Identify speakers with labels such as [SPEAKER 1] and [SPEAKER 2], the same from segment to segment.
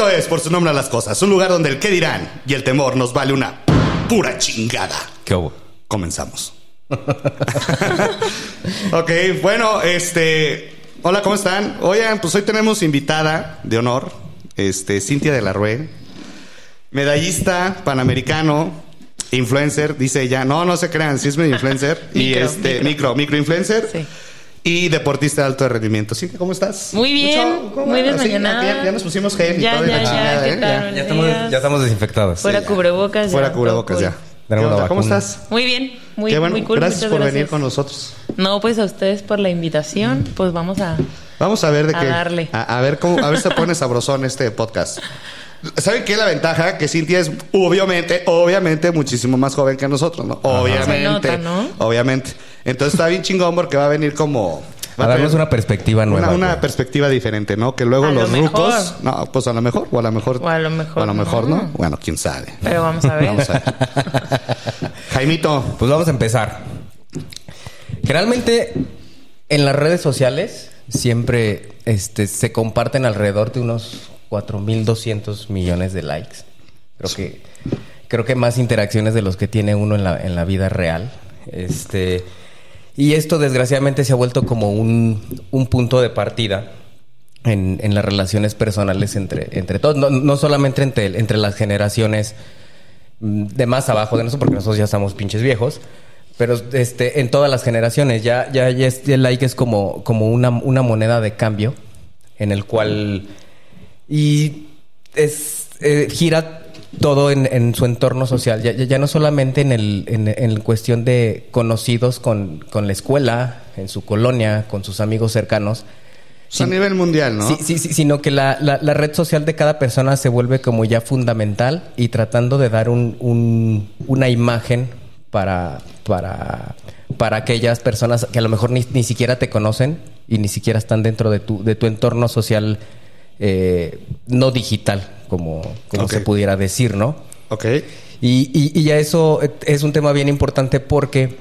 [SPEAKER 1] Esto es Por su nombre a las cosas, un lugar donde el qué dirán y el temor nos vale una pura chingada.
[SPEAKER 2] ¿Qué hubo?
[SPEAKER 1] Comenzamos. ok, bueno, este. Hola, ¿cómo están? Oigan, pues hoy tenemos invitada de honor, este, Cintia de la Rue, medallista panamericano, influencer, dice ella. No, no se crean, sí es medio influencer. y
[SPEAKER 3] Micro,
[SPEAKER 1] este,
[SPEAKER 3] micro.
[SPEAKER 1] micro, micro influencer.
[SPEAKER 3] Sí.
[SPEAKER 1] Y deportista de alto rendimiento. Cintia, ¿cómo estás?
[SPEAKER 3] Muy bien,
[SPEAKER 1] Mucho- ¿cómo
[SPEAKER 3] muy?
[SPEAKER 1] Sí,
[SPEAKER 3] desmañanada.
[SPEAKER 1] ya, ya nos pusimos gel y
[SPEAKER 3] Ya,
[SPEAKER 1] todo y la
[SPEAKER 3] ya, ¿qué
[SPEAKER 1] ¿eh? Ya.
[SPEAKER 2] Ya estamos, ya estamos desinfectados.
[SPEAKER 3] Fuera
[SPEAKER 1] ya.
[SPEAKER 3] cubrebocas.
[SPEAKER 1] Fuera cubrebocas ya.
[SPEAKER 3] cool.
[SPEAKER 1] ¿Qué
[SPEAKER 2] Tenemos?
[SPEAKER 1] ¿Cómo estás?
[SPEAKER 3] Muy bien, muy,
[SPEAKER 1] Qué bueno.
[SPEAKER 3] muy cool.
[SPEAKER 1] gracias
[SPEAKER 3] muchas
[SPEAKER 1] por venir con nosotros.
[SPEAKER 3] No, pues a ustedes por la invitación. Pues vamos a.
[SPEAKER 1] Vamos a ver de
[SPEAKER 3] A
[SPEAKER 1] qué.
[SPEAKER 3] darle.
[SPEAKER 1] A, a ver cómo, a ver si se pone sabrosón este podcast. ¿Saben qué es la ventaja? Que Cintia es obviamente, obviamente muchísimo más joven que nosotros, ¿no? Obviamente.
[SPEAKER 3] Se nota, ¿no?
[SPEAKER 1] Obviamente. Entonces está bien chingón porque va a venir como. va
[SPEAKER 2] A darnos una perspectiva nueva.
[SPEAKER 1] Una, una perspectiva diferente, ¿no? Que luego
[SPEAKER 3] A lo
[SPEAKER 1] los
[SPEAKER 3] mejor.
[SPEAKER 1] rucos. No, pues a lo mejor. O a lo mejor.
[SPEAKER 3] O a lo mejor
[SPEAKER 1] O a lo mejor, ¿no?
[SPEAKER 3] no.
[SPEAKER 1] Bueno, quién sabe.
[SPEAKER 3] Pero vamos a ver.
[SPEAKER 1] Vamos a ver. Jaimito.
[SPEAKER 2] Pues vamos a empezar. Generalmente en las redes sociales siempre este, se comparten alrededor de unos 4.200 millones de likes. Creo que, creo que más interacciones de los que tiene uno en la, en la vida real. Este, y esto desgraciadamente se ha vuelto como un, un punto de partida en, en las relaciones personales entre, entre todos. No, no solamente entre, entre las generaciones mm, de más abajo de nosotros, porque nosotros ya estamos pinches viejos. Pero este, en todas las generaciones, ya, ya, ya el like es como, como una, una moneda de cambio en el cual. Y es, eh, gira todo en, en su entorno social. Ya, ya- no solamente en, el, en, en cuestión de conocidos con, con la escuela, en su colonia, con sus amigos cercanos.
[SPEAKER 1] A nivel mundial, ¿no?
[SPEAKER 2] Sí, sí, sí, sino que la, la- la red social de cada persona se vuelve como ya fundamental y tratando de dar un, un- una imagen para, para, para aquellas personas que a lo mejor ni, ni siquiera te conocen y ni siquiera están dentro de tu, de tu entorno social eh, no digital, como, como se pudiera decir, ¿no?
[SPEAKER 1] Ok.
[SPEAKER 2] Y, y- y ya eso es un tema bien importante porque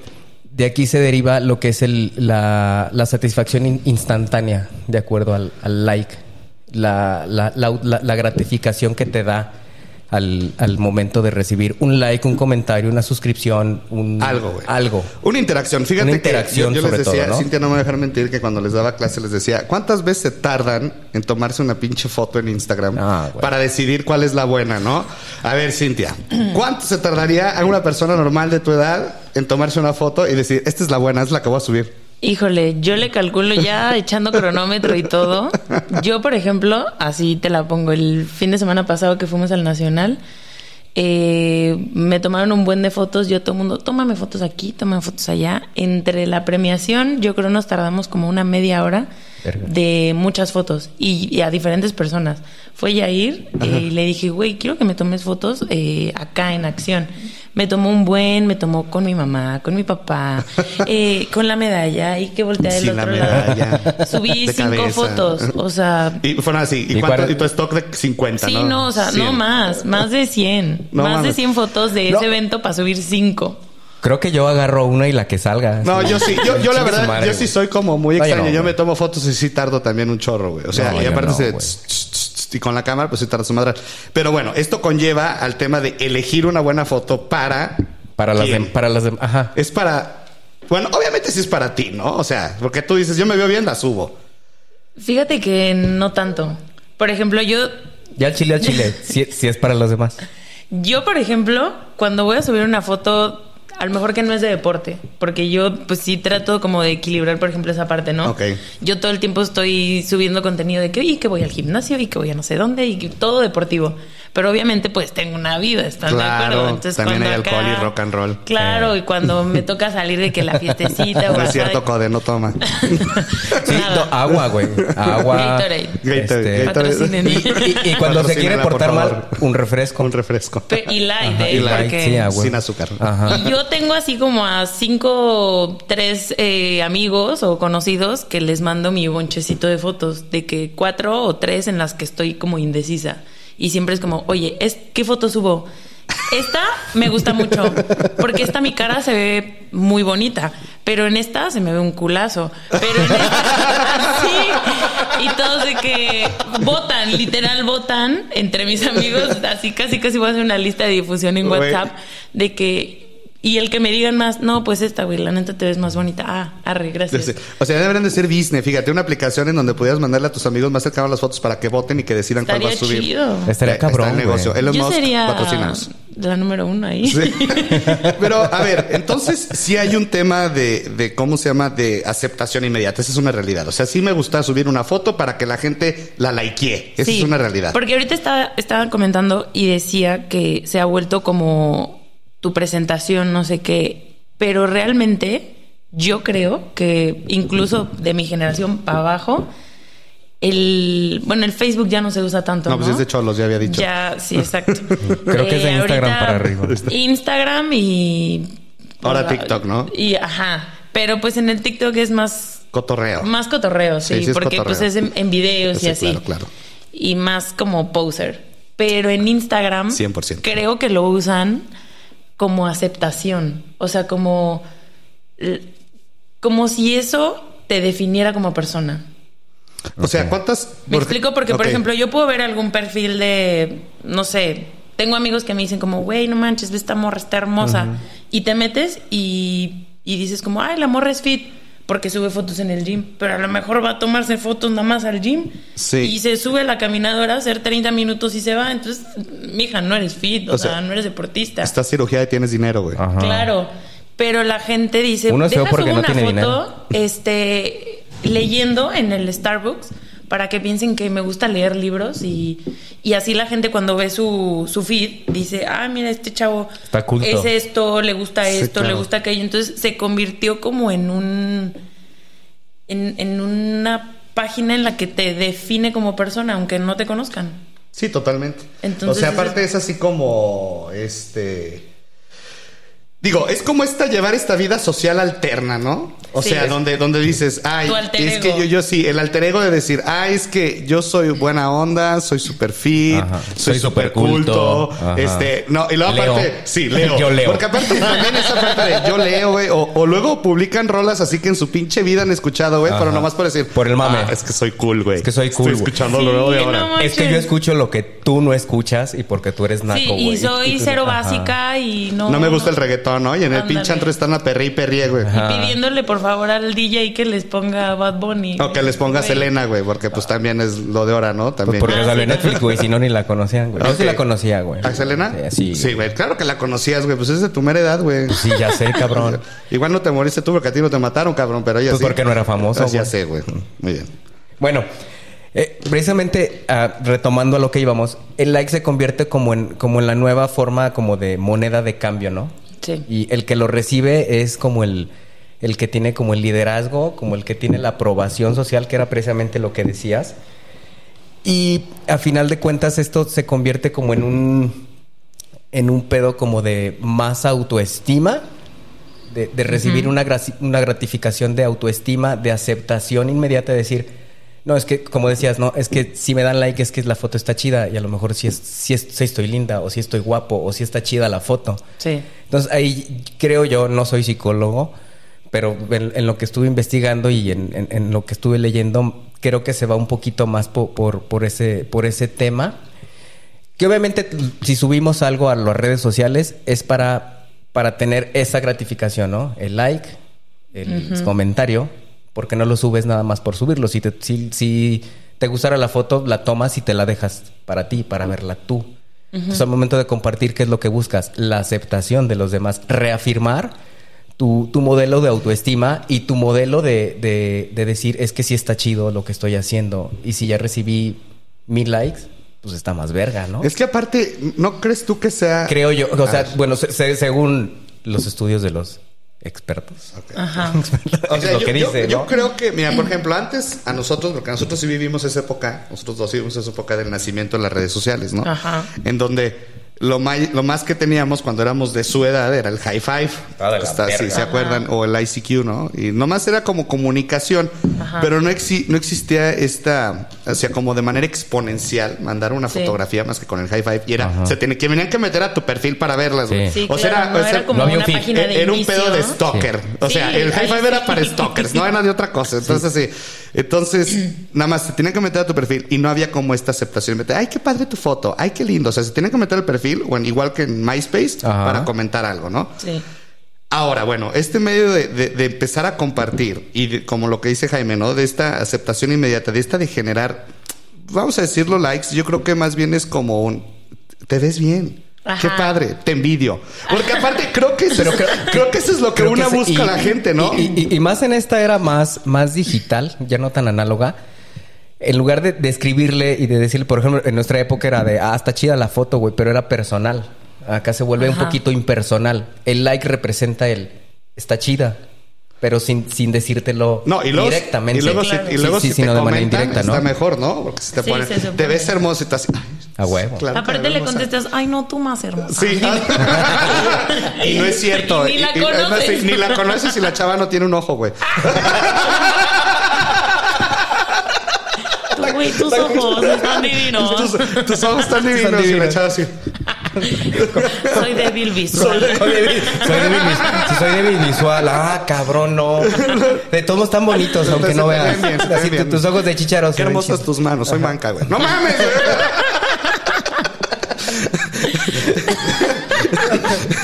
[SPEAKER 2] de aquí se deriva lo que es el- la, la satisfacción in- instantánea, de acuerdo al, al like, la, la- la- la- la gratificación que te da al, al momento de recibir un like, un comentario, una suscripción, un
[SPEAKER 1] Algo, güey.
[SPEAKER 2] Algo.
[SPEAKER 1] Una interacción. Fíjate
[SPEAKER 2] Una
[SPEAKER 1] que yo, yo les decía,
[SPEAKER 2] todo, ¿no?
[SPEAKER 1] Cintia no me va a dejar mentir que cuando les daba clase les decía, ¿cuántas veces se tardan en tomarse una pinche foto en Instagram
[SPEAKER 2] Ah,
[SPEAKER 1] para decidir cuál es la buena, no? A ver, Cintia, ¿cuánto se tardaría a una persona normal de tu edad en tomarse una foto y decir, esta es la buena, es la que voy a subir?
[SPEAKER 3] Híjole, yo le calculo ya echando cronómetro y todo. Yo, por ejemplo, así te la pongo. El fin de semana pasado que fuimos al Nacional, eh, me tomaron un buen de fotos. Yo todo el mundo, tómame fotos aquí, tómame fotos allá. Entre la premiación, yo creo nos tardamos como una media hora
[SPEAKER 2] Verga.
[SPEAKER 3] de muchas fotos y, y a diferentes personas. Fue Yair eh, y le dije, güey, quiero que me tomes fotos eh, acá en acción. Me tomó un buen, me tomó con mi mamá, con mi papá, eh, con la medalla y que voltea del
[SPEAKER 1] Sin la
[SPEAKER 3] otro
[SPEAKER 1] medalla,
[SPEAKER 3] lado. Subí
[SPEAKER 1] de
[SPEAKER 3] cinco
[SPEAKER 1] cabeza.
[SPEAKER 3] fotos, o sea,
[SPEAKER 1] Y fueron así, ¿y,
[SPEAKER 2] ¿Y
[SPEAKER 1] cuánto?
[SPEAKER 2] cuál-
[SPEAKER 1] Y tu stock de 50,
[SPEAKER 3] sí,
[SPEAKER 1] ¿no?
[SPEAKER 3] no, o sea, no
[SPEAKER 1] 100.
[SPEAKER 3] más, más de 100.
[SPEAKER 1] No
[SPEAKER 3] más de
[SPEAKER 1] mames.
[SPEAKER 3] 100 fotos de
[SPEAKER 2] No.
[SPEAKER 3] ese evento para subir cinco.
[SPEAKER 2] Creo que yo agarro una y la que salga.
[SPEAKER 1] No, yo sí, yo, yo la verdad,
[SPEAKER 2] madre,
[SPEAKER 1] yo sí soy como muy
[SPEAKER 2] No, yo
[SPEAKER 1] extraño.
[SPEAKER 2] no,
[SPEAKER 1] yo
[SPEAKER 2] güey.
[SPEAKER 1] me tomo fotos y sí tardo también un chorro, güey. O sea,
[SPEAKER 2] No,
[SPEAKER 1] y aparte
[SPEAKER 2] no,
[SPEAKER 1] se-
[SPEAKER 2] güey.
[SPEAKER 1] tss, tss, tss, y con la cámara, pues sí tarda su madre. Pero bueno, esto conlleva al tema de elegir una buena foto para.
[SPEAKER 2] Para las dem- para las dem- ajá.
[SPEAKER 1] Es para. Bueno, obviamente sí es para ti, ¿no? O sea, porque tú dices, yo me veo bien, la subo.
[SPEAKER 3] Fíjate que no tanto. Por ejemplo, yo
[SPEAKER 2] Ya al chile al chile, si, si es para los demás.
[SPEAKER 3] Yo, por ejemplo, cuando voy a subir una foto, a lo mejor que no es de deporte, porque yo pues sí trato como de equilibrar, por ejemplo, esa parte, ¿no?
[SPEAKER 1] Ok.
[SPEAKER 3] Yo todo el tiempo estoy subiendo contenido de que, que voy al gimnasio, y que voy a no sé dónde, y que todo deportivo. Pero obviamente pues tengo una vida, ¿están de
[SPEAKER 1] Claro,
[SPEAKER 3] acuerdo? Entonces,
[SPEAKER 1] también
[SPEAKER 3] cuando
[SPEAKER 1] hay alcohol
[SPEAKER 3] acá-
[SPEAKER 1] y rock and roll.
[SPEAKER 3] Claro, y cuando me toca salir de que la fiestecita o
[SPEAKER 1] No es cierto,
[SPEAKER 3] de-
[SPEAKER 1] Code, no toma.
[SPEAKER 2] Sí,
[SPEAKER 3] Nada.
[SPEAKER 2] no, agua, güey. Agua.
[SPEAKER 3] Gatorade.
[SPEAKER 1] Gatorade,
[SPEAKER 2] Este,
[SPEAKER 1] Gatorade.
[SPEAKER 2] Y, cuando se quiere
[SPEAKER 1] Patrocínala, por
[SPEAKER 2] portar mal, un refresco.
[SPEAKER 1] Un refresco.
[SPEAKER 3] Pe- y light,
[SPEAKER 2] Ajá,
[SPEAKER 3] ¿eh?
[SPEAKER 2] y light, sí.
[SPEAKER 1] Sin azúcar.
[SPEAKER 2] Ajá.
[SPEAKER 3] Y yo tengo así como a cinco, tres eh, amigos o conocidos que les mando mi bonchecito de fotos, de que cuatro o tres en las que estoy como indecisa. Y siempre es como, oye, ¿es, ¿qué foto subo? Esta me gusta mucho, porque esta mi cara se ve muy bonita, pero en esta se me ve un culazo. Pero en esta, sí, Y todos de que votan, literal votan entre mis amigos. Así casi casi voy a hacer una lista de difusión en. WhatsApp de que. Y el que me digan más, no, pues esta, güey, la neta te ves más bonita. Ah, arre, gracias.
[SPEAKER 1] O sea, deberían de ser business. Fíjate, una aplicación en donde pudieras mandarle a tus amigos más cercanos las fotos para que voten y que decidan cuál va a
[SPEAKER 3] Estaría
[SPEAKER 1] subir.
[SPEAKER 3] chido.
[SPEAKER 2] Estaría
[SPEAKER 1] Eh,
[SPEAKER 2] cabrón,
[SPEAKER 1] Está el negocio. Elon
[SPEAKER 3] Yo
[SPEAKER 1] Musk,
[SPEAKER 3] sería la número uno ahí.
[SPEAKER 1] Sí. Pero, a ver, entonces sí hay un tema de, de, ¿cómo se llama? De aceptación inmediata. Esa es una realidad. O sea, sí me gusta subir una foto para que la gente la likee. Esa
[SPEAKER 3] Sí,
[SPEAKER 1] es una realidad.
[SPEAKER 3] Porque ahorita estaba, estaba comentando y decía que se ha vuelto como tu presentación, no sé qué. Pero realmente yo creo que incluso de mi generación para abajo, el bueno, el Facebook ya no se usa tanto.
[SPEAKER 1] No,
[SPEAKER 3] No,
[SPEAKER 1] pues es de cholos, ya había dicho.
[SPEAKER 3] Ya, sí, exacto.
[SPEAKER 2] Creo que es de Instagram
[SPEAKER 3] ahorita
[SPEAKER 2] para arriba.
[SPEAKER 3] Instagram y.
[SPEAKER 1] Ahora TikTok, ¿no?
[SPEAKER 3] Y ajá. Pero pues en el TikTok es más
[SPEAKER 1] Cotorreo.
[SPEAKER 3] más cotorreo, sí,
[SPEAKER 1] Sí,
[SPEAKER 3] porque
[SPEAKER 1] cotorreo.
[SPEAKER 3] pues es en, en videos
[SPEAKER 1] Sí,
[SPEAKER 3] y así.
[SPEAKER 1] claro, claro.
[SPEAKER 3] Y más como poser. Pero en Instagram
[SPEAKER 1] 100%.
[SPEAKER 3] creo que lo usan como aceptación, o sea, como como si eso te definiera como persona.
[SPEAKER 1] O sea, ¿cuántas?
[SPEAKER 3] Me explico porque, por ejemplo, yo puedo ver algún perfil de, no sé, tengo amigos que me dicen como, güey, no manches, ve esta morra, está hermosa. Y te metes y, y dices como, ay, la morra es fit porque sube fotos en el gym. Pero a lo mejor va a tomarse fotos nada más al gym.
[SPEAKER 1] Sí.
[SPEAKER 3] Y se sube a la caminadora a hacer 30 minutos y se va. Entonces, mija, no eres fit, o,
[SPEAKER 1] O
[SPEAKER 3] sea,
[SPEAKER 1] sea,
[SPEAKER 3] no eres deportista.
[SPEAKER 1] Estás cirugía y tienes dinero, güey.
[SPEAKER 2] Ajá.
[SPEAKER 3] Claro, pero la gente dice,
[SPEAKER 2] Uno
[SPEAKER 3] deja
[SPEAKER 2] porque no
[SPEAKER 3] una
[SPEAKER 2] tiene
[SPEAKER 3] foto,
[SPEAKER 2] dinero.
[SPEAKER 3] este, leyendo en el Starbucks para que piensen que me gusta leer libros y, y así la gente cuando ve su, su feed dice, ah, mira, este chavo
[SPEAKER 2] Está culto.
[SPEAKER 3] es esto, le gusta
[SPEAKER 1] Sí,
[SPEAKER 3] esto, le gusta aquello. Entonces se convirtió como en un, en, en una página en la que te define como persona, aunque no te conozcan.
[SPEAKER 1] Sí, totalmente.
[SPEAKER 3] Entonces,
[SPEAKER 1] o sea, aparte
[SPEAKER 3] es-
[SPEAKER 1] es así como este. Digo, es como esta llevar esta vida social alterna, ¿no? O
[SPEAKER 3] Sí.
[SPEAKER 1] sea, donde, donde dices, ay, es que yo, yo sí, el alter ego de decir, ay, es que yo soy buena onda, soy super fit,
[SPEAKER 2] Ajá.
[SPEAKER 1] soy
[SPEAKER 2] Soy
[SPEAKER 1] super culto, este, no, y luego
[SPEAKER 2] Leo.
[SPEAKER 1] aparte, sí, leo.
[SPEAKER 2] Yo leo.
[SPEAKER 1] Porque aparte también esa parte de yo leo, güey, o, o luego publican rolas así que en su pinche vida han escuchado, güey, pero nomás por decir,
[SPEAKER 2] Por el mame.
[SPEAKER 1] "Ah, es que soy cool, güey.
[SPEAKER 2] Es que soy cool,
[SPEAKER 1] Estoy
[SPEAKER 2] güey".
[SPEAKER 1] escuchando
[SPEAKER 3] Sí,
[SPEAKER 1] lo nuevo de ahora.
[SPEAKER 3] no
[SPEAKER 2] Es que yo escucho lo que tú no escuchas y porque tú eres naco,
[SPEAKER 3] Sí,
[SPEAKER 2] güey.
[SPEAKER 3] y soy
[SPEAKER 2] tú-
[SPEAKER 3] cero
[SPEAKER 2] ajá.
[SPEAKER 3] básica y no...
[SPEAKER 1] No me gusta el reggaetón, ¿no? Y en el
[SPEAKER 3] Ándale.
[SPEAKER 1] pinche antro están a perre y perrie, güey.
[SPEAKER 2] Ajá.
[SPEAKER 3] pidiéndole por favor al DJ que les ponga Bad Bunny.
[SPEAKER 1] O que les ponga
[SPEAKER 3] Güey.
[SPEAKER 1] Selena, güey, porque pues también es lo de ahora, ¿no?
[SPEAKER 2] Pues
[SPEAKER 1] También.
[SPEAKER 2] porque
[SPEAKER 3] Ah,
[SPEAKER 2] salió en Netflix, güey. Si no, ni la conocían, güey. Yo sí la conocía, güey.
[SPEAKER 1] ¿A Selena?
[SPEAKER 2] Sí,
[SPEAKER 1] Sí, güey. Claro que la conocías, güey. Pues es de tu mera edad, güey.
[SPEAKER 2] Sí, ya sé, cabrón.
[SPEAKER 1] Igual no te moriste tú porque a ti no te mataron, cabrón, pero ella
[SPEAKER 2] Pues
[SPEAKER 1] sí.
[SPEAKER 2] porque no era famoso,
[SPEAKER 1] Ah, ya sé, güey. Muy bien.
[SPEAKER 2] Bueno, eh, precisamente ah, retomando a lo que íbamos, el like se convierte como en, como en la nueva forma como de moneda de cambio, ¿no?
[SPEAKER 3] Sí.
[SPEAKER 2] Y el que lo recibe es como el, el que tiene como el liderazgo, como el que tiene la aprobación social, que era precisamente lo que decías. Y a final de cuentas esto se convierte como en un, en un pedo como de más autoestima, de, de recibir una, una gratificación de autoestima, de aceptación inmediata, de decir, no, es que, como decías, no, es que si me dan like es que la foto está chida y a lo mejor si, es, si, es- si estoy linda o si estoy guapo o si está chida la foto.
[SPEAKER 3] Sí.
[SPEAKER 2] Entonces ahí creo yo, no soy psicólogo, pero en, en lo que estuve investigando y en, en- en lo que estuve leyendo, creo que se va un poquito más po- por, por, ese, por ese tema. Que obviamente si subimos algo a las redes sociales es para, para tener esa gratificación, ¿no? El like, el comentario, porque no lo subes nada más por subirlo. Si te, si, si te gustara la foto, la tomas y te la dejas para ti, para verla tú. Entonces, al momento de compartir, ¿qué es lo que buscas? La aceptación de los demás, reafirmar tu, tu modelo de autoestima y tu modelo de, de- de decir, es que sí está chido lo que estoy haciendo. Y si ya recibí mil likes, pues está más verga, ¿no?
[SPEAKER 1] Es que aparte, ¿no crees tú que sea.
[SPEAKER 2] Creo yo, o sea,
[SPEAKER 1] Ah,
[SPEAKER 2] bueno, se- se- según los estudios de los expertos.
[SPEAKER 3] Ajá.
[SPEAKER 1] O
[SPEAKER 2] Es
[SPEAKER 1] sea,
[SPEAKER 2] lo
[SPEAKER 1] yo,
[SPEAKER 2] que
[SPEAKER 1] yo-
[SPEAKER 2] dice,
[SPEAKER 1] yo
[SPEAKER 2] ¿no?
[SPEAKER 1] creo que, mira, por ejemplo, antes a nosotros, porque nosotros sí vivimos esa época, nosotros dos vivimos esa época del nacimiento de las redes sociales, ¿no?
[SPEAKER 3] Ajá.
[SPEAKER 1] En donde lo, may- lo más que teníamos cuando éramos de su edad era el high five.
[SPEAKER 2] Ah,
[SPEAKER 1] Está- si se acuerdan, o el ICQ, ¿no? Y nomás era como comunicación,
[SPEAKER 3] Ajá.
[SPEAKER 1] pero no, exi- no existía esta, o sea, como de manera exponencial, mandar una
[SPEAKER 3] Sí.
[SPEAKER 1] fotografía más que con el high five. Y era,
[SPEAKER 2] Ajá.
[SPEAKER 1] se tiene, que venían que meter a tu perfil para verlas, güey.
[SPEAKER 2] Sí.
[SPEAKER 3] Sí,
[SPEAKER 1] o sea,
[SPEAKER 3] claro,
[SPEAKER 1] era,
[SPEAKER 3] no
[SPEAKER 1] o sea,
[SPEAKER 3] era como
[SPEAKER 2] no había
[SPEAKER 3] una página de
[SPEAKER 1] era un pedo de stalker. O sea,
[SPEAKER 3] Sí,
[SPEAKER 1] el high five era para stalkers, no era de otra cosa. Entonces, sí. Entonces, nada más se tenían que meter a tu perfil y no había como esta aceptación. Meter, ay, qué padre tu foto, ay, qué lindo. O sea, se tenían que meter al perfil, igual que en MySpace,
[SPEAKER 2] Ajá.
[SPEAKER 1] para comentar algo, ¿no?
[SPEAKER 3] Sí.
[SPEAKER 1] Ahora, bueno, este medio de, de- de empezar a compartir y de- como lo que dice Jaime, ¿no? De esta aceptación inmediata, de esta de generar, vamos a decirlo, likes, yo creo que más bien es como un, te ves bien.
[SPEAKER 3] Ajá.
[SPEAKER 1] Qué padre, te envidio. Porque aparte creo que eso,
[SPEAKER 2] creo-
[SPEAKER 1] creo que eso es lo que
[SPEAKER 2] Creo
[SPEAKER 1] una busca
[SPEAKER 2] y-
[SPEAKER 1] la gente, ¿no?
[SPEAKER 2] Y, y- y más en esta era más, más digital, ya no tan análoga. En lugar de, de escribirle y de decirle, por ejemplo, en nuestra época era de, ah, está chida la foto, güey, pero era personal. Acá se vuelve un poquito impersonal. El like representa el, está chida, pero sin, sin decírtelo
[SPEAKER 1] No, y luego,
[SPEAKER 2] directamente.
[SPEAKER 1] y luego,
[SPEAKER 3] Sí,
[SPEAKER 1] si,
[SPEAKER 3] claro.
[SPEAKER 1] y luego
[SPEAKER 2] Sí,
[SPEAKER 1] si
[SPEAKER 2] sí,
[SPEAKER 1] te
[SPEAKER 2] no de manera
[SPEAKER 1] comentan,
[SPEAKER 2] indirecta, ¿no?
[SPEAKER 1] está mejor, ¿no? Porque si te
[SPEAKER 3] Sí,
[SPEAKER 1] ponen,
[SPEAKER 3] se supone.
[SPEAKER 1] te ves hermoso y estás así, "Ay,
[SPEAKER 2] A huevo.
[SPEAKER 1] claro
[SPEAKER 3] Aparte le
[SPEAKER 1] ves hermosa".
[SPEAKER 3] contestas, ay no, tú más hermosa.
[SPEAKER 1] Sí. y no es cierto.
[SPEAKER 3] Y ni la
[SPEAKER 1] además, ni la conoces y la chava no tiene un ojo, güey.
[SPEAKER 3] Tú, güey, tus ojos están divinos.
[SPEAKER 1] Tus, tus ojos están divinos, y la
[SPEAKER 2] divinos.
[SPEAKER 1] chava así.
[SPEAKER 3] Soy débil visual.
[SPEAKER 2] Soy débil, soy débil vis- si soy débil visual. Ah, cabrón, no. De todos están bonitos, aunque no veas.
[SPEAKER 1] bien,
[SPEAKER 2] Así
[SPEAKER 1] bien.
[SPEAKER 2] tu- tus ojos de chicharos.
[SPEAKER 1] Qué hermosas tus manos, soy manca, güey. ¡No mames!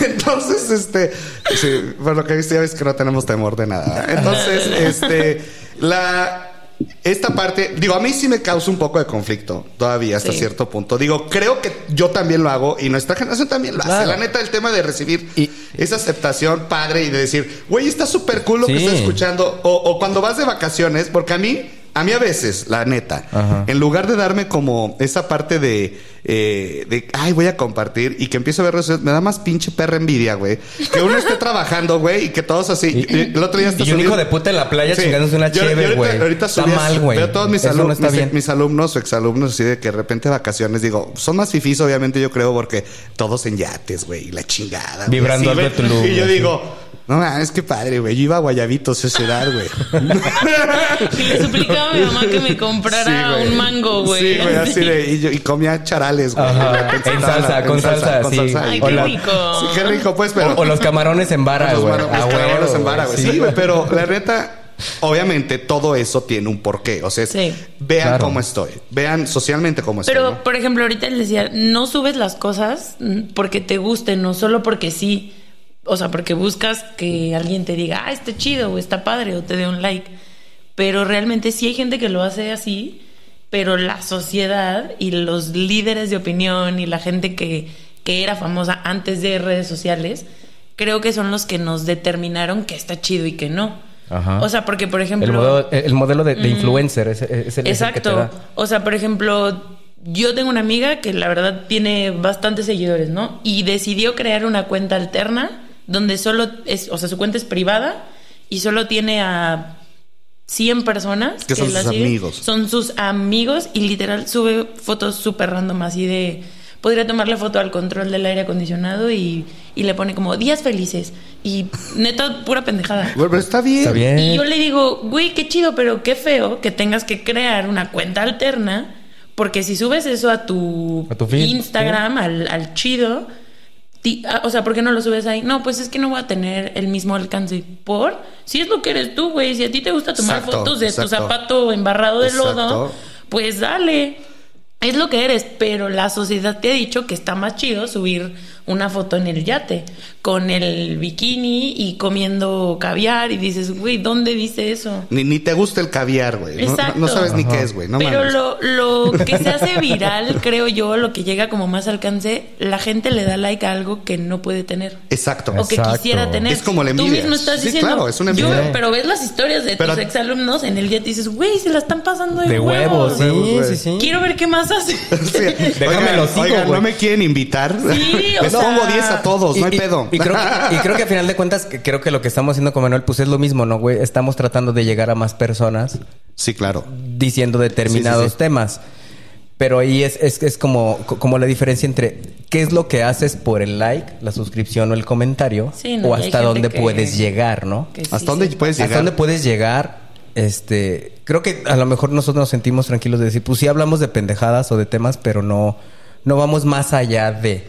[SPEAKER 1] Entonces, este, sí, por lo que viste, ya ves que no tenemos temor de nada. Entonces, este, la, esta parte, digo, a mí sí me causa un poco de conflicto todavía hasta
[SPEAKER 3] Sí.
[SPEAKER 1] cierto punto. Digo, creo que yo también lo hago y nuestra generación también lo hace. La neta, el tema de recibir
[SPEAKER 2] Y-
[SPEAKER 1] esa aceptación padre y de decir, güey, está súper cool lo que estás escuchando. O, o cuando vas de vacaciones, porque a mí, a mí a veces, la neta,
[SPEAKER 2] Ajá.
[SPEAKER 1] en lugar de darme como esa parte de, eh, de, ay, voy a compartir y que empiezo a ver redes me da más pinche perra envidia, güey. Que uno esté trabajando, güey, y que todos así.
[SPEAKER 2] Y,
[SPEAKER 1] el otro día hasta
[SPEAKER 2] y un hijo de puta en la playa
[SPEAKER 1] Sí.
[SPEAKER 2] chingándose una chévere,
[SPEAKER 1] ahorita-
[SPEAKER 2] güey.
[SPEAKER 1] Ahorita
[SPEAKER 2] Está mal, güey.
[SPEAKER 1] Veo todos mis, alumnos,
[SPEAKER 2] no está
[SPEAKER 1] mis,
[SPEAKER 2] bien.
[SPEAKER 1] mis alumnos o exalumnos, así de que de repente vacaciones, digo, son más fifís, obviamente, yo creo, porque todos en yates, güey, y la chingada. güey,
[SPEAKER 2] Vibrando
[SPEAKER 1] güey.
[SPEAKER 2] Tulum,
[SPEAKER 1] Y yo
[SPEAKER 2] así.
[SPEAKER 1] digo, no mames, qué padre, güey. Yo iba a Guayabitos a esa edad, güey.
[SPEAKER 3] Y le suplicaba a mi mamá que me comprara un mango, güey.
[SPEAKER 1] Sí, güey, así de. Y, yo, y comía charales, güey.
[SPEAKER 2] En salsa, con salsa, sí.
[SPEAKER 3] Ay,
[SPEAKER 1] y-
[SPEAKER 3] qué rico.
[SPEAKER 1] Sí, qué rico, pues, pero.
[SPEAKER 2] O, o los camarones en vara, güey. Ah,
[SPEAKER 1] los
[SPEAKER 2] güey,
[SPEAKER 1] camarones en vara, güey. Sí, güey,
[SPEAKER 2] Sí.
[SPEAKER 1] pero la neta. Obviamente todo eso tiene un porqué, o sea,
[SPEAKER 3] Sí.
[SPEAKER 1] vean
[SPEAKER 2] Claro.
[SPEAKER 1] cómo estoy, vean socialmente cómo estoy.
[SPEAKER 3] Pero,
[SPEAKER 1] ¿no?
[SPEAKER 3] por ejemplo, ahorita les decía, no subes las cosas mm, porque te gusten, no solo porque sí. O sea, porque buscas que alguien te diga, ah, está chido o está padre o te dé un like. Pero realmente sí hay gente que lo hace así, pero la sociedad y los líderes de opinión y la gente que, que era famosa antes de redes sociales, creo que son los que nos determinaron que está chido y que no.
[SPEAKER 2] Ajá.
[SPEAKER 3] O sea, porque, por ejemplo...
[SPEAKER 2] El modelo, el modelo de, de influencer es, es el, es el que te
[SPEAKER 3] Exacto.
[SPEAKER 2] da.
[SPEAKER 3] O sea, por ejemplo, yo tengo una amiga que la verdad tiene bastantes seguidores, ¿no? Y decidió crear una cuenta alterna donde solo es, o sea, su cuenta es privada y solo tiene a 100 personas
[SPEAKER 1] Que son
[SPEAKER 3] la
[SPEAKER 1] sus
[SPEAKER 3] siguen.
[SPEAKER 1] amigos.
[SPEAKER 3] Son sus amigos y literal sube fotos súper random así de... Podría tomarle foto al control del aire acondicionado y, y le pone como días felices. Y neta, pura pendejada.
[SPEAKER 1] Güey, pero está bien.
[SPEAKER 2] Está bien.
[SPEAKER 3] Y yo le digo, güey, qué chido, pero qué feo que tengas que crear una cuenta alterna, porque si subes eso a tu,
[SPEAKER 2] A tu feed,
[SPEAKER 3] Instagram, al, al chido, o sea, ¿por qué no lo subes ahí? No, pues es que no voy a tener el mismo alcance. ¿Por? Si es lo que eres tú, güey, si a ti te gusta tomar
[SPEAKER 1] Exacto,
[SPEAKER 3] fotos de tu zapato embarrado de lodo, pues dale. Es lo que eres, pero la sociedad te ha dicho que está más chido subir una foto en el yate con el bikini y comiendo caviar y dices, güey, ¿dónde dice eso?
[SPEAKER 1] Ni, ni te gusta el caviar, güey. No- No,
[SPEAKER 3] Exacto.
[SPEAKER 1] no sabes ni qué es, güey. No
[SPEAKER 3] Pero lo, lo que se hace viral, creo yo, lo que llega como más alcance, la gente le da like a algo que no puede tener.
[SPEAKER 1] Exacto.
[SPEAKER 3] O que
[SPEAKER 2] Exacto.
[SPEAKER 3] quisiera tener.
[SPEAKER 1] Es como la
[SPEAKER 3] Tú
[SPEAKER 1] envidia.
[SPEAKER 3] mismo estás
[SPEAKER 1] Sí,
[SPEAKER 3] diciendo.
[SPEAKER 1] claro, es una
[SPEAKER 3] yo-
[SPEAKER 1] envidia.
[SPEAKER 3] pero ves las historias de
[SPEAKER 1] Pero-
[SPEAKER 3] tus exalumnos en el día y dices, güey, se la están pasando de,
[SPEAKER 2] De huevos, sí,
[SPEAKER 1] Huevos, güey.
[SPEAKER 2] sí, sí.
[SPEAKER 3] Quiero ver qué más hace.
[SPEAKER 1] Sí.
[SPEAKER 2] Déjame
[SPEAKER 1] Oigan,
[SPEAKER 2] lo sigo,
[SPEAKER 1] oigan,
[SPEAKER 2] güey.
[SPEAKER 1] ¿no me quieren invitar?
[SPEAKER 3] Sí, o
[SPEAKER 1] Pongo 10 a todos, no hay
[SPEAKER 2] Y-
[SPEAKER 1] pedo.
[SPEAKER 2] Y, creo, que- y creo que a final de cuentas, que- creo que lo que estamos haciendo con Manuel, pues es lo mismo, ¿no, güey? Estamos tratando de llegar a más personas
[SPEAKER 1] sí, claro.
[SPEAKER 2] diciendo determinados
[SPEAKER 1] Sí, sí, sí.
[SPEAKER 2] temas. Pero ahí es, es, es como, como la diferencia entre qué es lo que haces por el like, la suscripción o el comentario,
[SPEAKER 3] Sí, no,
[SPEAKER 2] o hasta dónde
[SPEAKER 3] que-
[SPEAKER 2] puedes llegar, ¿no?
[SPEAKER 3] sí
[SPEAKER 1] ¿Hasta dónde puedes
[SPEAKER 2] ¿Hasta
[SPEAKER 1] llegar?
[SPEAKER 2] dónde puedes llegar? Este, creo que a lo mejor nosotros nos sentimos tranquilos de decir, pues sí hablamos de pendejadas o de temas, pero no, no vamos más allá de,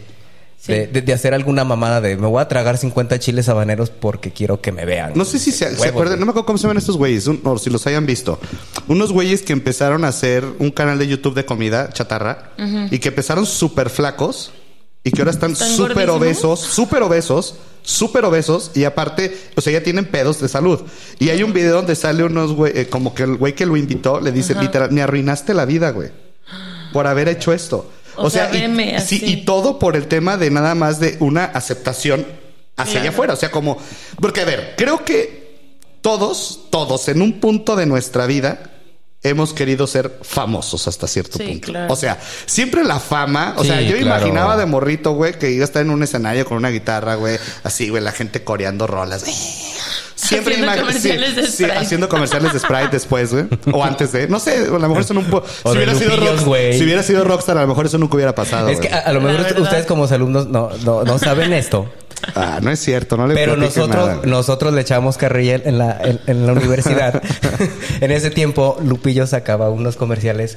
[SPEAKER 3] Sí.
[SPEAKER 2] de, de- de hacer alguna mamada de me voy a tragar 50 chiles habaneros porque quiero que me vean.
[SPEAKER 1] No sé si se, acuerdan, no me acuerdo cómo se llaman estos güeyes, un- o si los hayan visto. Unos güeyes que empezaron a hacer un canal de YouTube de comida chatarra y que empezaron súper flacos y que ahora están
[SPEAKER 3] ¿Están
[SPEAKER 1] súper obesos, súper obesos, súper obesos y aparte, o sea, ya tienen pedos de salud. Y hay un video donde sale unos güey, eh, como que el güey que lo invitó le dice literal, me arruinaste la vida, güey, por haber hecho esto. O,
[SPEAKER 3] O
[SPEAKER 1] sea,
[SPEAKER 3] sea,
[SPEAKER 1] y- sí, y todo por el tema de nada más de una aceptación hacia allá afuera. O sea, como. Porque, a ver, creo que todos, todos en un punto de nuestra vida hemos querido ser famosos hasta cierto
[SPEAKER 3] Sí,
[SPEAKER 1] punto.
[SPEAKER 3] claro.
[SPEAKER 1] O sea, siempre la fama. O
[SPEAKER 2] Sí,
[SPEAKER 1] sea, yo
[SPEAKER 2] claro.
[SPEAKER 1] imaginaba de morrito, güey, que iba a estar en un escenario con una guitarra, güey, así, güey, la gente coreando rolas. Siempre
[SPEAKER 3] Haciendo comerciales
[SPEAKER 1] sí,
[SPEAKER 3] de
[SPEAKER 1] sí,
[SPEAKER 3] Sprite.
[SPEAKER 1] haciendo comerciales de Sprite después, güey. O antes de. No sé, a lo mejor eso no. Si hubiera, sido rock- si hubiera sido rockstar, a lo mejor eso nunca hubiera pasado.
[SPEAKER 2] Es que a, a lo mejor
[SPEAKER 3] verdad.
[SPEAKER 2] ustedes como alumnos no, no, no saben esto.
[SPEAKER 1] Ah, no es cierto, no le
[SPEAKER 2] Pero nosotros,
[SPEAKER 1] nada.
[SPEAKER 2] nosotros le echamos carrilla en la, en, en la universidad. en ese tiempo, Lupillo sacaba unos comerciales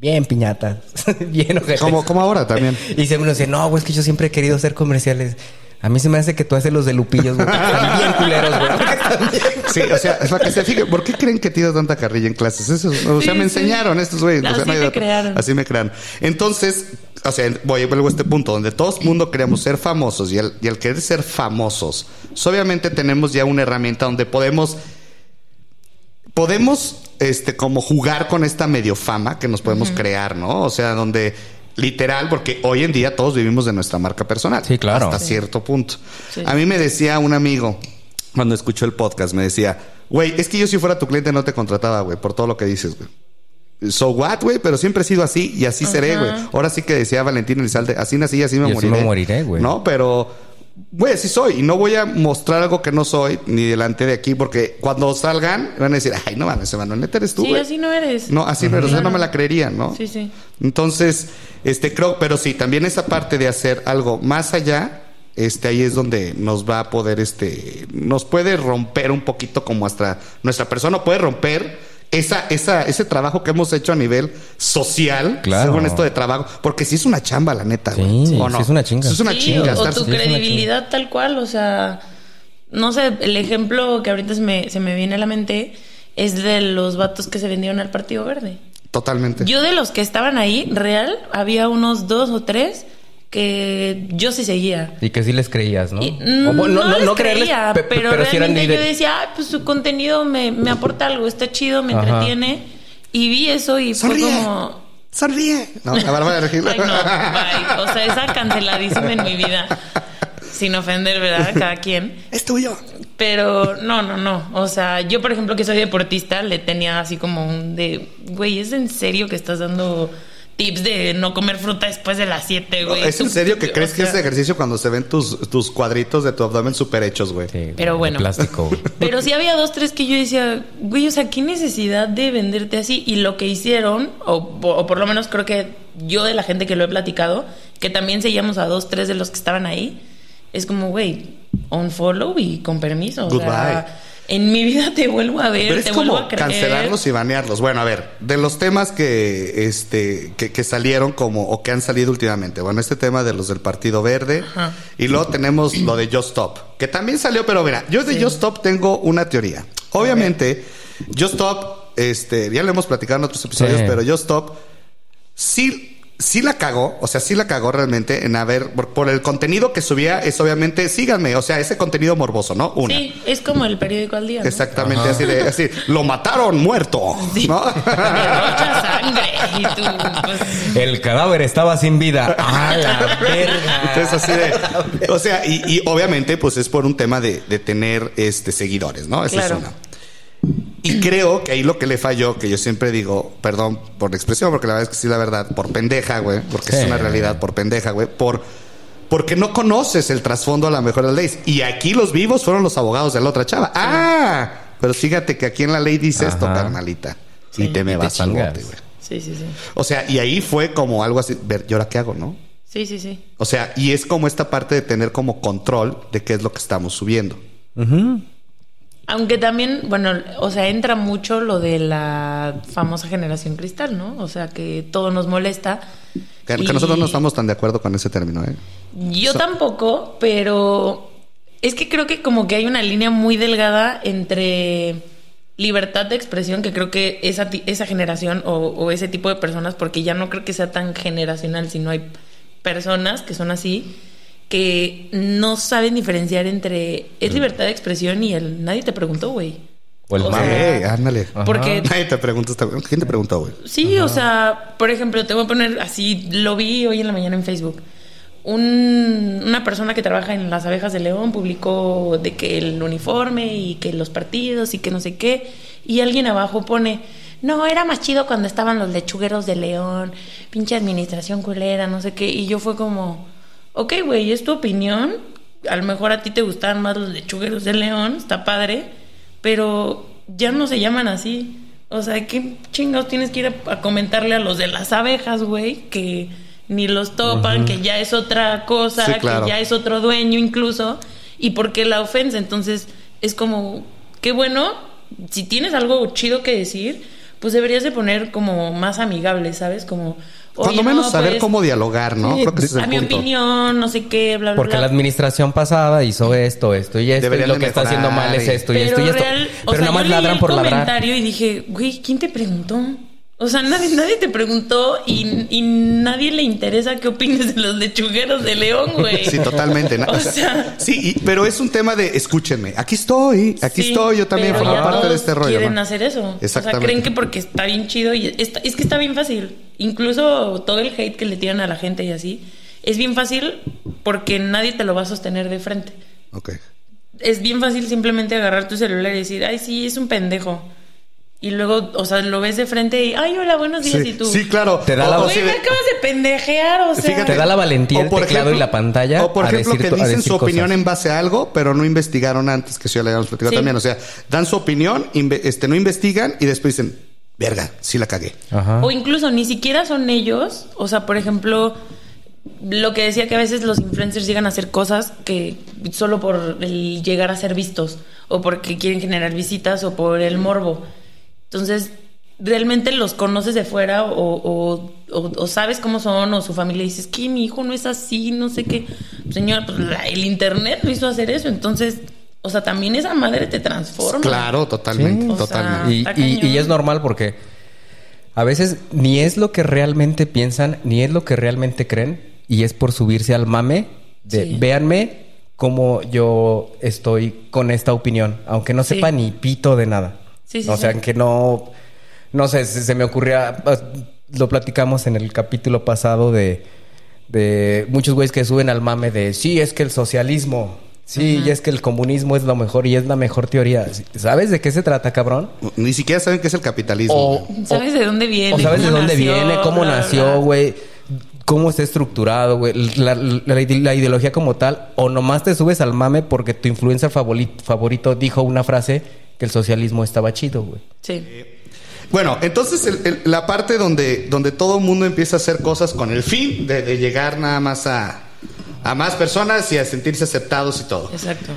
[SPEAKER 2] bien piñatas, bien ojetes.
[SPEAKER 1] Como, como ahora también.
[SPEAKER 2] Y siempre nos decía, no, güey, es que yo siempre he querido hacer comerciales. A mí se me hace que tú haces los de Lupillos, güey. Están bien culeros, güey.
[SPEAKER 1] Sí, o sea, es para que se fijen, ¿por qué creen que tiro tanta carrilla en clases? Eso, o sea,
[SPEAKER 3] Sí,
[SPEAKER 1] me
[SPEAKER 3] sí.
[SPEAKER 1] enseñaron estos güeyes. o sea,
[SPEAKER 3] Así
[SPEAKER 1] otra.
[SPEAKER 3] crearon.
[SPEAKER 1] Así me crearon. Entonces, o sea, voy, vuelvo a este punto, donde todo el mundo queremos ser famosos y al, y al querer ser famosos, pues, obviamente tenemos ya una herramienta donde podemos podemos este como jugar con esta medio fama que nos podemos crear, ¿no? O sea, donde literal, porque hoy en día todos vivimos de nuestra marca personal.
[SPEAKER 2] Sí, claro.
[SPEAKER 1] Hasta
[SPEAKER 2] Sí.
[SPEAKER 1] cierto punto.
[SPEAKER 3] Sí.
[SPEAKER 1] A mí me decía un amigo cuando escuchó el podcast, me decía, güey, es que yo si fuera tu cliente no te contrataba, güey, por todo lo que dices, güey. So what, güey, pero siempre he sido así y así seré, güey. Ahora sí que decía Valentín Elizalde, así nací y así me
[SPEAKER 2] Y así
[SPEAKER 1] moriré.
[SPEAKER 2] me moriré, güey.
[SPEAKER 1] No, pero güey, así soy y no voy a mostrar algo que no soy ni delante de aquí porque cuando salgan van a decir, "Ay, no mames, Emanuel, neta eres tú,
[SPEAKER 3] Sí,
[SPEAKER 1] güey."
[SPEAKER 3] así no eres.
[SPEAKER 1] No, así no, eres, o sea, no me la creerían, ¿no?
[SPEAKER 3] Sí, sí.
[SPEAKER 1] Entonces, este creo, pero sí, también esa parte de hacer algo más allá, este ahí es donde nos va a poder, este, nos puede romper un poquito como hasta nuestra persona puede romper esa, esa, ese trabajo que hemos hecho a nivel social,
[SPEAKER 2] Claro.
[SPEAKER 1] según esto de trabajo, porque sí es una chamba, la neta,
[SPEAKER 2] Sí,
[SPEAKER 1] güey.
[SPEAKER 2] sí
[SPEAKER 1] ¿O no?
[SPEAKER 2] es una chinga.
[SPEAKER 1] Sí es una
[SPEAKER 3] Sí,
[SPEAKER 1] chinga.
[SPEAKER 3] o, tu credibilidad tal cual, o sea, no sé, el ejemplo que ahorita se me, se me viene a la mente es de los vatos que se vendieron al Partido Verde.
[SPEAKER 1] Totalmente.
[SPEAKER 3] Yo de los que estaban ahí, real, había unos dos o tres que yo sí seguía.
[SPEAKER 2] Y que sí les creías, ¿no?
[SPEAKER 3] Y,
[SPEAKER 2] O, bueno,
[SPEAKER 3] no, les
[SPEAKER 2] creerles,
[SPEAKER 3] creía,
[SPEAKER 2] pe- pe-
[SPEAKER 3] pero, realmente
[SPEAKER 2] de-
[SPEAKER 3] yo decía, "Ay, pues su contenido me, me aporta algo, está chido, me
[SPEAKER 2] Ajá.
[SPEAKER 3] entretiene. Y vi eso y fue como...
[SPEAKER 1] Sonríe. No, la Bárbara de.
[SPEAKER 3] Ay, no, bye. O sea, esa canceladísima en mi vida. Sin ofender, ¿verdad? Cada quien.
[SPEAKER 1] Es tuyo.
[SPEAKER 3] Pero no, no, no. O sea, yo, por ejemplo, que soy deportista, le tenía así como un de, güey, ¿es en serio que estás dando tips de no comer fruta después de las 7, güey?
[SPEAKER 1] ¿Es en serio que
[SPEAKER 3] o
[SPEAKER 1] crees que es ejercicio cuando se ven tus, tus cuadritos de tu abdomen súper hechos, güey?
[SPEAKER 2] Sí,
[SPEAKER 3] Pero bueno.
[SPEAKER 2] Plástico, güey.
[SPEAKER 3] Pero sí había dos, tres que yo decía, güey, o sea, ¿qué necesidad de venderte así? Y lo que hicieron, o, o por lo menos creo que yo de la gente que lo he platicado, que también seguíamos a dos, tres de los que estaban ahí, es como, güey, un follow y con permiso. O sea,
[SPEAKER 1] Goodbye.
[SPEAKER 3] En mi vida te vuelvo a ver,
[SPEAKER 1] Pero es
[SPEAKER 3] te
[SPEAKER 1] como
[SPEAKER 3] vuelvo a creer.
[SPEAKER 1] cancelarlos y banearlos. Bueno, a ver, de los temas que, este, que, que salieron como, o que han salido últimamente. Bueno, este tema de los del Partido Verde.
[SPEAKER 3] Ajá.
[SPEAKER 1] Y luego tenemos lo de Just Stop, que también salió, pero mira, yo de Just Stop tengo una teoría. Obviamente, Just Stop, este, ya lo hemos platicado en otros episodios,
[SPEAKER 2] Sí.
[SPEAKER 1] pero Just Stop sí, sí la cagó, o sea, sí la cagó realmente en haber, por, por el contenido que subía, es obviamente, síganme, o sea, ese contenido morboso, ¿no? Una.
[SPEAKER 3] Sí, es como el periódico al día. ¿no?
[SPEAKER 1] Exactamente, así de, así, lo mataron muerto,
[SPEAKER 3] Sí.
[SPEAKER 1] ¿no?
[SPEAKER 3] Derrocha sangre. Y tú, pues,
[SPEAKER 2] El cadáver estaba sin vida. ¡A la verga!
[SPEAKER 1] Entonces así de, o sea, y, y obviamente pues es por un tema de, de tener este seguidores, ¿no? Esa
[SPEAKER 3] Claro.
[SPEAKER 1] es una. Y creo que ahí lo que le falló, que yo siempre digo, perdón por la expresión, porque la verdad es que sí, la verdad, por pendeja, güey, porque es una realidad, por pendeja, güey, por porque no conoces el trasfondo a la mejor de las leyes. Y aquí los vivos fueron los abogados de la otra chava. Ah, pero fíjate que aquí en la ley dice esto,
[SPEAKER 2] Ajá.
[SPEAKER 1] carnalita.
[SPEAKER 3] Sí.
[SPEAKER 1] Y te me
[SPEAKER 2] Y te
[SPEAKER 1] vas al bote, güey.
[SPEAKER 3] sí, sí, sí.
[SPEAKER 1] O sea, y ahí fue como algo así, ver, ¿y ahora qué hago, no?
[SPEAKER 3] Sí, sí, sí.
[SPEAKER 1] O sea, y es como esta parte de tener como control de qué es lo que estamos subiendo.
[SPEAKER 3] Aunque también, bueno, o sea, entra mucho lo de la famosa generación cristal, ¿no? O sea, que todo nos molesta.
[SPEAKER 1] Que, nosotros no estamos tan de acuerdo con ese término, ¿eh?
[SPEAKER 3] Yo tampoco, pero es que creo que como que hay una línea muy delgada entre libertad de expresión, que creo que esa, esa generación o, o ese tipo de personas, porque ya no creo que sea tan generacional, sino hay personas que son así, que no saben diferenciar entre es libertad de expresión y el nadie te preguntó, güey.
[SPEAKER 2] O el
[SPEAKER 3] O
[SPEAKER 2] mame.
[SPEAKER 3] sea,
[SPEAKER 1] ándale.
[SPEAKER 2] Ajá.
[SPEAKER 3] Porque
[SPEAKER 1] Nadie te pregunta. esta- ¿Quién te preguntó, güey?
[SPEAKER 3] Sí, o sea, por ejemplo, te voy a poner así, lo vi hoy en la mañana en Facebook. Un- una persona que trabaja en las abejas de León publicó de que el uniforme y que los partidos y que no sé qué. Y alguien abajo pone, no, era más chido cuando estaban los lechugueros de León, pinche administración culera, no sé qué. Y yo fue como, ok, güey, es tu opinión. A lo mejor a ti te gustaban más los lechugueros de León, está padre, pero ya no se llaman así. O sea, ¿qué chingados tienes que ir a, a comentarle a los de las abejas, güey? Que ni los topan, que ya es otra cosa,
[SPEAKER 1] Sí, claro.
[SPEAKER 3] que ya es otro dueño incluso. ¿Y por qué la ofensa? Entonces, es como, qué bueno, si tienes algo chido que decir, pues deberías de poner como más amigable, ¿sabes? Como,
[SPEAKER 1] Cuando menos
[SPEAKER 3] no,
[SPEAKER 1] saber
[SPEAKER 3] pues,
[SPEAKER 1] cómo dialogar, ¿no?
[SPEAKER 2] Sí,
[SPEAKER 1] Creo que ese es el
[SPEAKER 3] A mi
[SPEAKER 1] punto.
[SPEAKER 3] opinión, no sé qué, bla, bla,
[SPEAKER 2] Porque
[SPEAKER 3] bla.
[SPEAKER 2] la administración pasada hizo esto, esto y esto.
[SPEAKER 1] Deberían
[SPEAKER 2] y lo
[SPEAKER 1] de
[SPEAKER 2] que está haciendo mal es
[SPEAKER 1] y-
[SPEAKER 2] esto y
[SPEAKER 3] pero
[SPEAKER 2] esto y esto.
[SPEAKER 3] real, o
[SPEAKER 2] pero
[SPEAKER 3] sea,
[SPEAKER 2] nada más
[SPEAKER 3] yo leí
[SPEAKER 2] ladran
[SPEAKER 3] el
[SPEAKER 2] por ladrar.
[SPEAKER 3] comentario y dije, güey, ¿quién te preguntó? O sea, nadie, nadie te preguntó y, y nadie le interesa qué opines de los lechugueros de León, güey.
[SPEAKER 1] Sí, totalmente.
[SPEAKER 3] O sea,
[SPEAKER 1] sí, y- pero es un tema de escúchenme. Aquí estoy, aquí
[SPEAKER 3] sí,
[SPEAKER 1] estoy. Yo también formo parte de este rollo.
[SPEAKER 3] Quieren hacer eso. O sea,
[SPEAKER 1] Exactamente.
[SPEAKER 3] creen que porque está bien chido y está- es que está bien fácil. Incluso todo el hate que le tiran a la gente y así es bien fácil porque nadie te lo va a sostener de frente.
[SPEAKER 1] Ok.
[SPEAKER 3] es bien fácil simplemente agarrar tu celular y decir, ay, sí, es un pendejo. Y luego, o sea, lo ves de frente y, ay, hola, buenos días.
[SPEAKER 1] Sí,
[SPEAKER 3] y tú,
[SPEAKER 1] sí, claro.
[SPEAKER 2] Te da la-
[SPEAKER 1] O- o
[SPEAKER 3] güey, me acabas de pendejear, o sea.
[SPEAKER 1] Fíjate.
[SPEAKER 2] Te da la valentía
[SPEAKER 1] O
[SPEAKER 2] el
[SPEAKER 1] por
[SPEAKER 2] teclado y la pantalla
[SPEAKER 1] O por
[SPEAKER 2] a
[SPEAKER 1] ejemplo,
[SPEAKER 2] decir
[SPEAKER 1] que dicen
[SPEAKER 2] decir
[SPEAKER 1] su opinión en base a algo, pero no investigaron antes, que eso ya le habíamos platicado
[SPEAKER 3] Sí.
[SPEAKER 1] también. O sea, dan su opinión, este, no investigan y después dicen, verga, sí la cagué.
[SPEAKER 2] Ajá.
[SPEAKER 3] O incluso ni siquiera son ellos. O sea, por ejemplo, lo que decía que a veces los influencers llegan a hacer cosas que solo por el llegar a ser vistos, o porque quieren generar visitas, o por el morbo. Entonces, realmente los conoces de fuera, o, o- o- o sabes cómo son, o su familia dices que mi hijo no es así, no sé qué. Señor, pues la- el internet lo hizo hacer eso. Entonces, o sea, también esa madre te transforma.
[SPEAKER 1] Claro, totalmente,
[SPEAKER 2] Sí.
[SPEAKER 3] O sea,
[SPEAKER 1] totalmente.
[SPEAKER 2] Y, es normal porque a veces ni es lo que realmente piensan, ni es lo que realmente creen, y es por subirse al mame de
[SPEAKER 3] Sí.
[SPEAKER 2] véanme cómo yo estoy con esta opinión, aunque no
[SPEAKER 3] Sí.
[SPEAKER 2] sepa ni pito de nada.
[SPEAKER 3] Sí, sí,
[SPEAKER 2] o sea,
[SPEAKER 3] sí.
[SPEAKER 2] que no, no sé, se, se me ocurría, pues, lo platicamos en el capítulo pasado de, de muchos güeyes que suben al mame de, sí, es que el socialismo, sí, y es que el comunismo es lo mejor y es la mejor teoría. ¿Sabes de qué se trata, cabrón?
[SPEAKER 1] Ni siquiera saben qué es el capitalismo.
[SPEAKER 2] O,
[SPEAKER 3] ¿Sabes de dónde viene?
[SPEAKER 2] o sabes de
[SPEAKER 3] ¿Cómo
[SPEAKER 2] dónde
[SPEAKER 3] nació?
[SPEAKER 2] viene, cómo nació, güey, cómo está estructurado, güey, la, la- la ide- la ideología como tal, o nomás te subes al mame porque tu influencer favori- favorito dijo una frase que el socialismo estaba chido, güey.
[SPEAKER 3] Sí.
[SPEAKER 1] Bueno, entonces el- el- la parte donde, donde todo el mundo empieza a hacer cosas con el fin de, de llegar nada más a, a más personas y a sentirse aceptados y todo.
[SPEAKER 3] Exacto.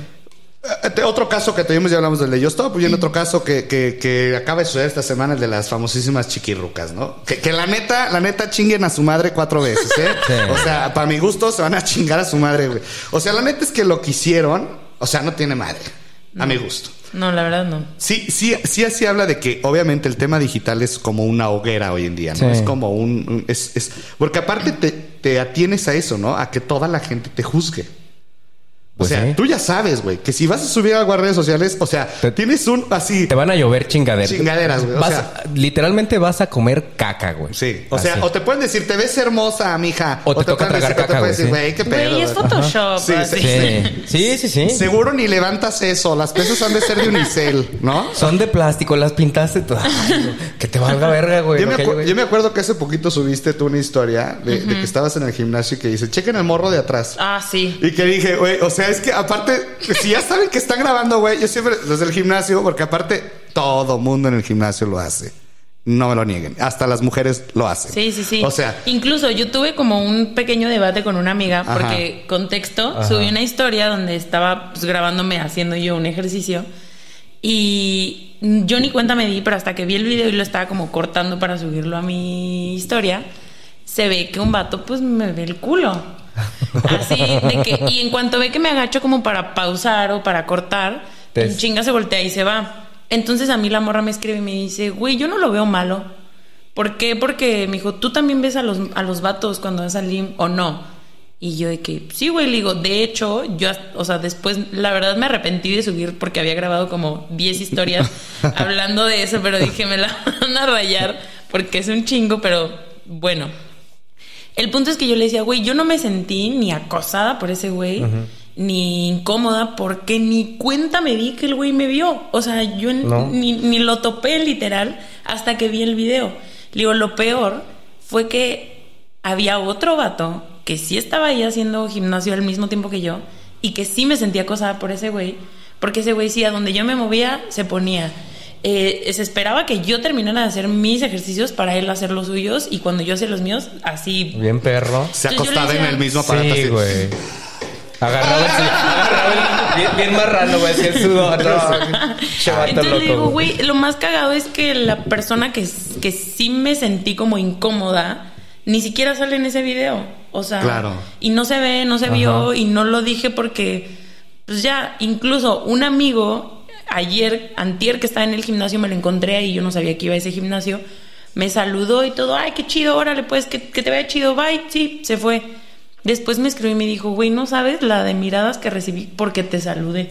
[SPEAKER 1] Eh, Otro caso que tuvimos, ya hablamos del de Yo Stop, y en otro caso que, que, que acaba de suceder esta semana, el de las famosísimas chiquirrucas, ¿no? Que, que la neta, la neta chinguen a su madre cuatro veces, ¿eh?
[SPEAKER 2] Sí.
[SPEAKER 1] O sea, para mi gusto se van a chingar a su madre, güey. O sea, la neta es que lo que hicieron, o sea, no tiene madre, a mi gusto.
[SPEAKER 3] No, la verdad no.
[SPEAKER 1] Sí, sí, sí así habla de que obviamente el tema digital es como una hoguera hoy en día, ¿no?
[SPEAKER 2] Sí.
[SPEAKER 1] Es como un, un- es, es- porque aparte te, te atienes a eso, ¿no? A que toda la gente te juzgue.
[SPEAKER 2] Pues
[SPEAKER 1] o sea,
[SPEAKER 2] sí.
[SPEAKER 1] tú ya sabes, güey, que si vas a subir algo a redes sociales, o sea,
[SPEAKER 2] Te-
[SPEAKER 1] tienes un así.
[SPEAKER 2] Te van a llover chingaderas.
[SPEAKER 1] Chingaderas, güey, o
[SPEAKER 2] Vas-
[SPEAKER 1] sea-
[SPEAKER 2] literalmente vas a comer caca, güey.
[SPEAKER 1] Sí, o sea, o te pueden decir, te ves hermosa, mija.
[SPEAKER 2] O te toca tragar
[SPEAKER 1] decir- o te
[SPEAKER 2] caca,
[SPEAKER 1] pueden decir,
[SPEAKER 2] güey,
[SPEAKER 1] güey, qué pedo.
[SPEAKER 3] Güey, es
[SPEAKER 1] güey".
[SPEAKER 3] Photoshop.
[SPEAKER 1] Sí.
[SPEAKER 2] Sí, sí, sí, sí.
[SPEAKER 1] Seguro ni levantas eso, las pesas han de ser de unicel, ¿no?
[SPEAKER 2] Son de plástico, las pintaste todas. Que te valga verga, güey.
[SPEAKER 1] Yo me, acu- yo acuerdo que hace poquito subiste tú una historia de, de que estabas en el gimnasio y que dice, chequen el morro de atrás.
[SPEAKER 3] Ah, sí.
[SPEAKER 1] Y que dije, güey, o sea, es que aparte, si ya saben que están grabando, güey, yo siempre desde el gimnasio, porque aparte todo mundo en el gimnasio lo hace. no me lo nieguen. Hasta las mujeres lo hacen.
[SPEAKER 3] Sí, sí, sí.
[SPEAKER 1] O sea,
[SPEAKER 3] incluso yo tuve como un pequeño debate con una amiga
[SPEAKER 1] Ajá.
[SPEAKER 3] porque contexto,
[SPEAKER 2] Ajá.
[SPEAKER 3] subí una historia donde estaba pues, grabándome haciendo yo un ejercicio y yo ni cuenta me di, pero hasta que vi el video y lo estaba como cortando para subirlo a mi historia, se ve que un vato pues me ve el culo. Así de que y en cuanto ve que me agacho como para pausar o para cortar, en chinga se voltea y se va. Entonces a mí la morra me escribe y me dice, güey, yo no lo veo malo. ¿Por qué? Porque me dijo, ¿tú también ves a los, a los vatos cuando vas al gym o no? Y yo de que, sí, güey, le digo, de hecho, yo, o sea, después, la verdad me arrepentí de subir porque había grabado como 10 historias hablando de eso, pero dije, me la van a rayar porque es un chingo, pero bueno. El punto es que yo le decía, güey, yo no me sentí ni acosada por ese güey, ni incómoda, porque ni cuenta me di que el güey me vio. O sea, yo
[SPEAKER 2] No.
[SPEAKER 3] ni, ni lo topé literal hasta que vi el video. Le digo, lo peor fue que había otro vato que sí estaba ahí haciendo gimnasio al mismo tiempo que yo y que sí me sentía acosada por ese güey, porque ese güey sí, a donde yo me movía, se ponía. Eh, se esperaba que yo terminara de hacer mis ejercicios para él hacer los suyos y cuando yo hacía los míos, así.
[SPEAKER 2] Bien perro.
[SPEAKER 1] se acostaba en el mismo aparato.
[SPEAKER 2] Sí,
[SPEAKER 1] así.
[SPEAKER 2] güey. Agarraba el, agarraba el- bien, bien marrano, güey, así el sudor. No,
[SPEAKER 3] Entonces le
[SPEAKER 2] loco.
[SPEAKER 3] digo, güey, lo más cagado es que la persona que, que sí me sentí como incómoda, ni siquiera sale en ese video. O sea,
[SPEAKER 1] Claro.
[SPEAKER 3] y no se ve, no se
[SPEAKER 2] Ajá.
[SPEAKER 3] vio, y no lo dije porque, pues ya, incluso un amigo, ayer, antier que estaba en el gimnasio, me lo encontré ahí, yo no sabía que iba a ese gimnasio, me saludó y todo, ay, qué chido, órale, pues, que, que te vaya chido, bye, sí, se fue. Después me escribió y me dijo, güey, no sabes la de miradas que recibí porque te saludé.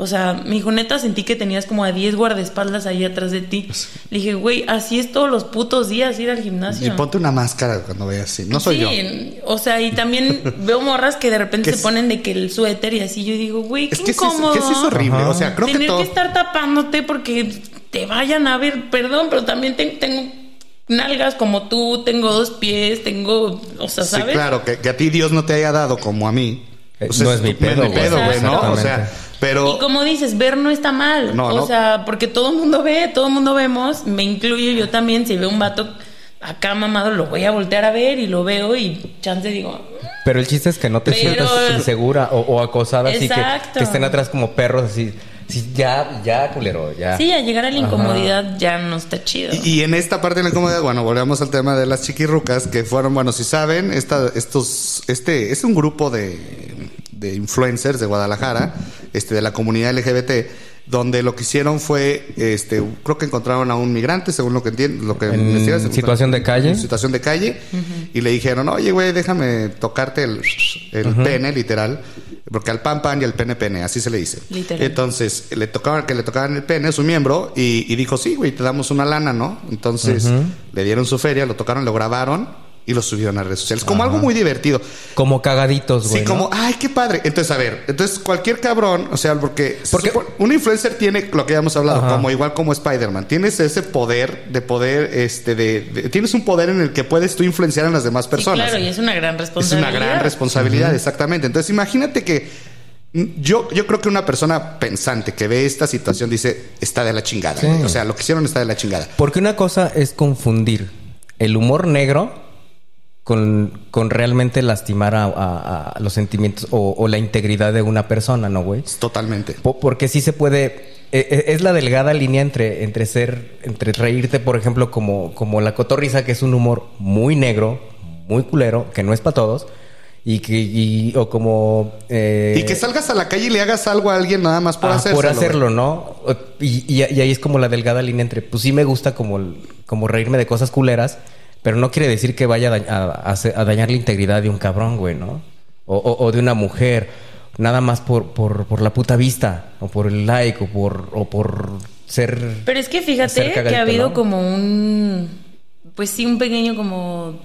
[SPEAKER 3] O sea, me dijo, neta, sentí que tenías como a 10 guardaespaldas ahí atrás de ti. Le dije, güey, así es todos los putos días ir al gimnasio.
[SPEAKER 1] Y ponte una máscara cuando veas así. No soy
[SPEAKER 3] sí,
[SPEAKER 1] yo.
[SPEAKER 3] o sea, y también veo morras que de repente se
[SPEAKER 1] es-
[SPEAKER 3] ponen de que el suéter y así. Yo digo, güey, qué
[SPEAKER 1] Es que sí es,
[SPEAKER 3] incómodo.
[SPEAKER 1] que sí es horrible.
[SPEAKER 2] Ajá.
[SPEAKER 1] O sea, creo
[SPEAKER 3] Tener
[SPEAKER 1] que todo.
[SPEAKER 3] que estar tapándote porque te vayan a ver. Perdón, pero también te- tengo nalgas como tú, tengo dos pies, tengo, o sea,
[SPEAKER 1] Sí,
[SPEAKER 3] ¿sabes?
[SPEAKER 1] claro, que, que a ti Dios no te haya dado como a mí.
[SPEAKER 2] Eh, no es pedo,
[SPEAKER 1] mi
[SPEAKER 2] güey.
[SPEAKER 1] pedo, güey, ¿no? O sea. Pero.
[SPEAKER 3] Y como dices, ver no está mal.
[SPEAKER 1] No,
[SPEAKER 3] o
[SPEAKER 1] no.
[SPEAKER 3] sea, porque todo el mundo ve, todo el mundo vemos, me incluyo yo también. Si veo un vato acá mamado, lo voy a voltear a ver y lo veo y chance digo,
[SPEAKER 2] Pero el chiste es que no te
[SPEAKER 3] Pero-
[SPEAKER 2] sientas insegura o, o acosada, así que,
[SPEAKER 3] Exacto.
[SPEAKER 2] que estén atrás como perros, así. Sí, ya, ya, culero, ya.
[SPEAKER 3] sí, a llegar a la
[SPEAKER 2] Ajá.
[SPEAKER 3] incomodidad ya no está chido.
[SPEAKER 1] Y, y en esta parte de la incomodidad, bueno, volvemos al tema de las chiquirrucas, que fueron, bueno, si saben, esta, estos, este es un grupo de, de influencers de Guadalajara, este, de la comunidad LGBT, donde lo que hicieron fue, este, creo que encontraron a un migrante, según lo que entiendo, lo que
[SPEAKER 2] En
[SPEAKER 1] investigas,
[SPEAKER 2] situación de calle.
[SPEAKER 1] en situación de calle, y le dijeron, oye, güey, déjame tocarte el, el pene, literal, porque al pan pan y al pene pene, así se le dice.
[SPEAKER 3] Literal.
[SPEAKER 1] Entonces, le tocaban que le tocaban el pene, su miembro, y, y dijo, sí, güey, te damos una lana, ¿no? Entonces, le dieron su feria, lo tocaron, lo grabaron y lo subieron a redes sociales. Como algo muy divertido.
[SPEAKER 2] Como cagaditos, güey.
[SPEAKER 1] Sí,
[SPEAKER 2] ¿no?
[SPEAKER 1] como, ay, qué padre. Entonces, a ver, entonces cualquier cabrón, o sea, porque,
[SPEAKER 2] Porque-
[SPEAKER 1] supone- un influencer tiene lo que ya hemos hablado,
[SPEAKER 2] Ajá.
[SPEAKER 1] como igual como Spider-Man, tienes ese poder de poder, este, de, de- tienes un poder en el que puedes tú influenciar a las demás
[SPEAKER 3] Sí,
[SPEAKER 1] personas.
[SPEAKER 3] claro, y es una gran
[SPEAKER 1] Es
[SPEAKER 3] responsabilidad.
[SPEAKER 1] una gran responsabilidad, exactamente. Entonces, imagínate que mm, yo, yo creo que una persona pensante que ve esta situación dice, está de la chingada.
[SPEAKER 2] Sí.
[SPEAKER 1] O sea, lo que hicieron está de la chingada.
[SPEAKER 2] Porque una cosa es confundir el humor negro con, con realmente lastimar a, a- a los sentimientos o, o la integridad de una persona, ¿no, güey?
[SPEAKER 1] Totalmente.
[SPEAKER 2] Po- Porque sí se puede. e- e- Es la delgada línea entre, entre ser. entre reírte, por ejemplo, como, como la cotorriza, que es un humor muy negro, muy culero, que no es para todos. Y que. y- o como. eh,
[SPEAKER 1] y que salgas a la calle y le hagas algo a alguien nada más por
[SPEAKER 2] ah,
[SPEAKER 1] hacerlo.
[SPEAKER 2] por hacerlo, ¿no? Y, y- y ahí es como la delgada línea entre, pues sí me gusta como, como reírme de cosas culeras, pero no quiere decir que vaya a, dañar la integridad de un cabrón, güey, ¿no? O, o- o de una mujer, nada más por, por, por la puta vista, o por el like, o por, o por ser...
[SPEAKER 3] Pero es que fíjate que ha habido
[SPEAKER 2] ¿no?
[SPEAKER 3] como un, pues sí, un pequeño como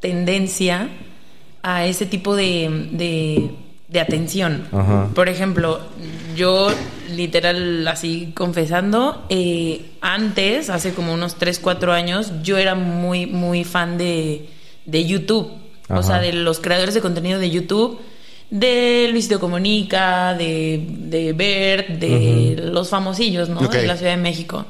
[SPEAKER 3] tendencia a ese tipo de, de, de atención.
[SPEAKER 2] Ajá.
[SPEAKER 3] Por ejemplo, yo literal así confesando, eh, antes, hace como unos 3, 4 años, yo era muy, muy fan de, de YouTube. O sea, de los creadores de contenido de YouTube. De Luisito Comunica, de, de Bert, de los famosillos, ¿no? De la Ciudad de México.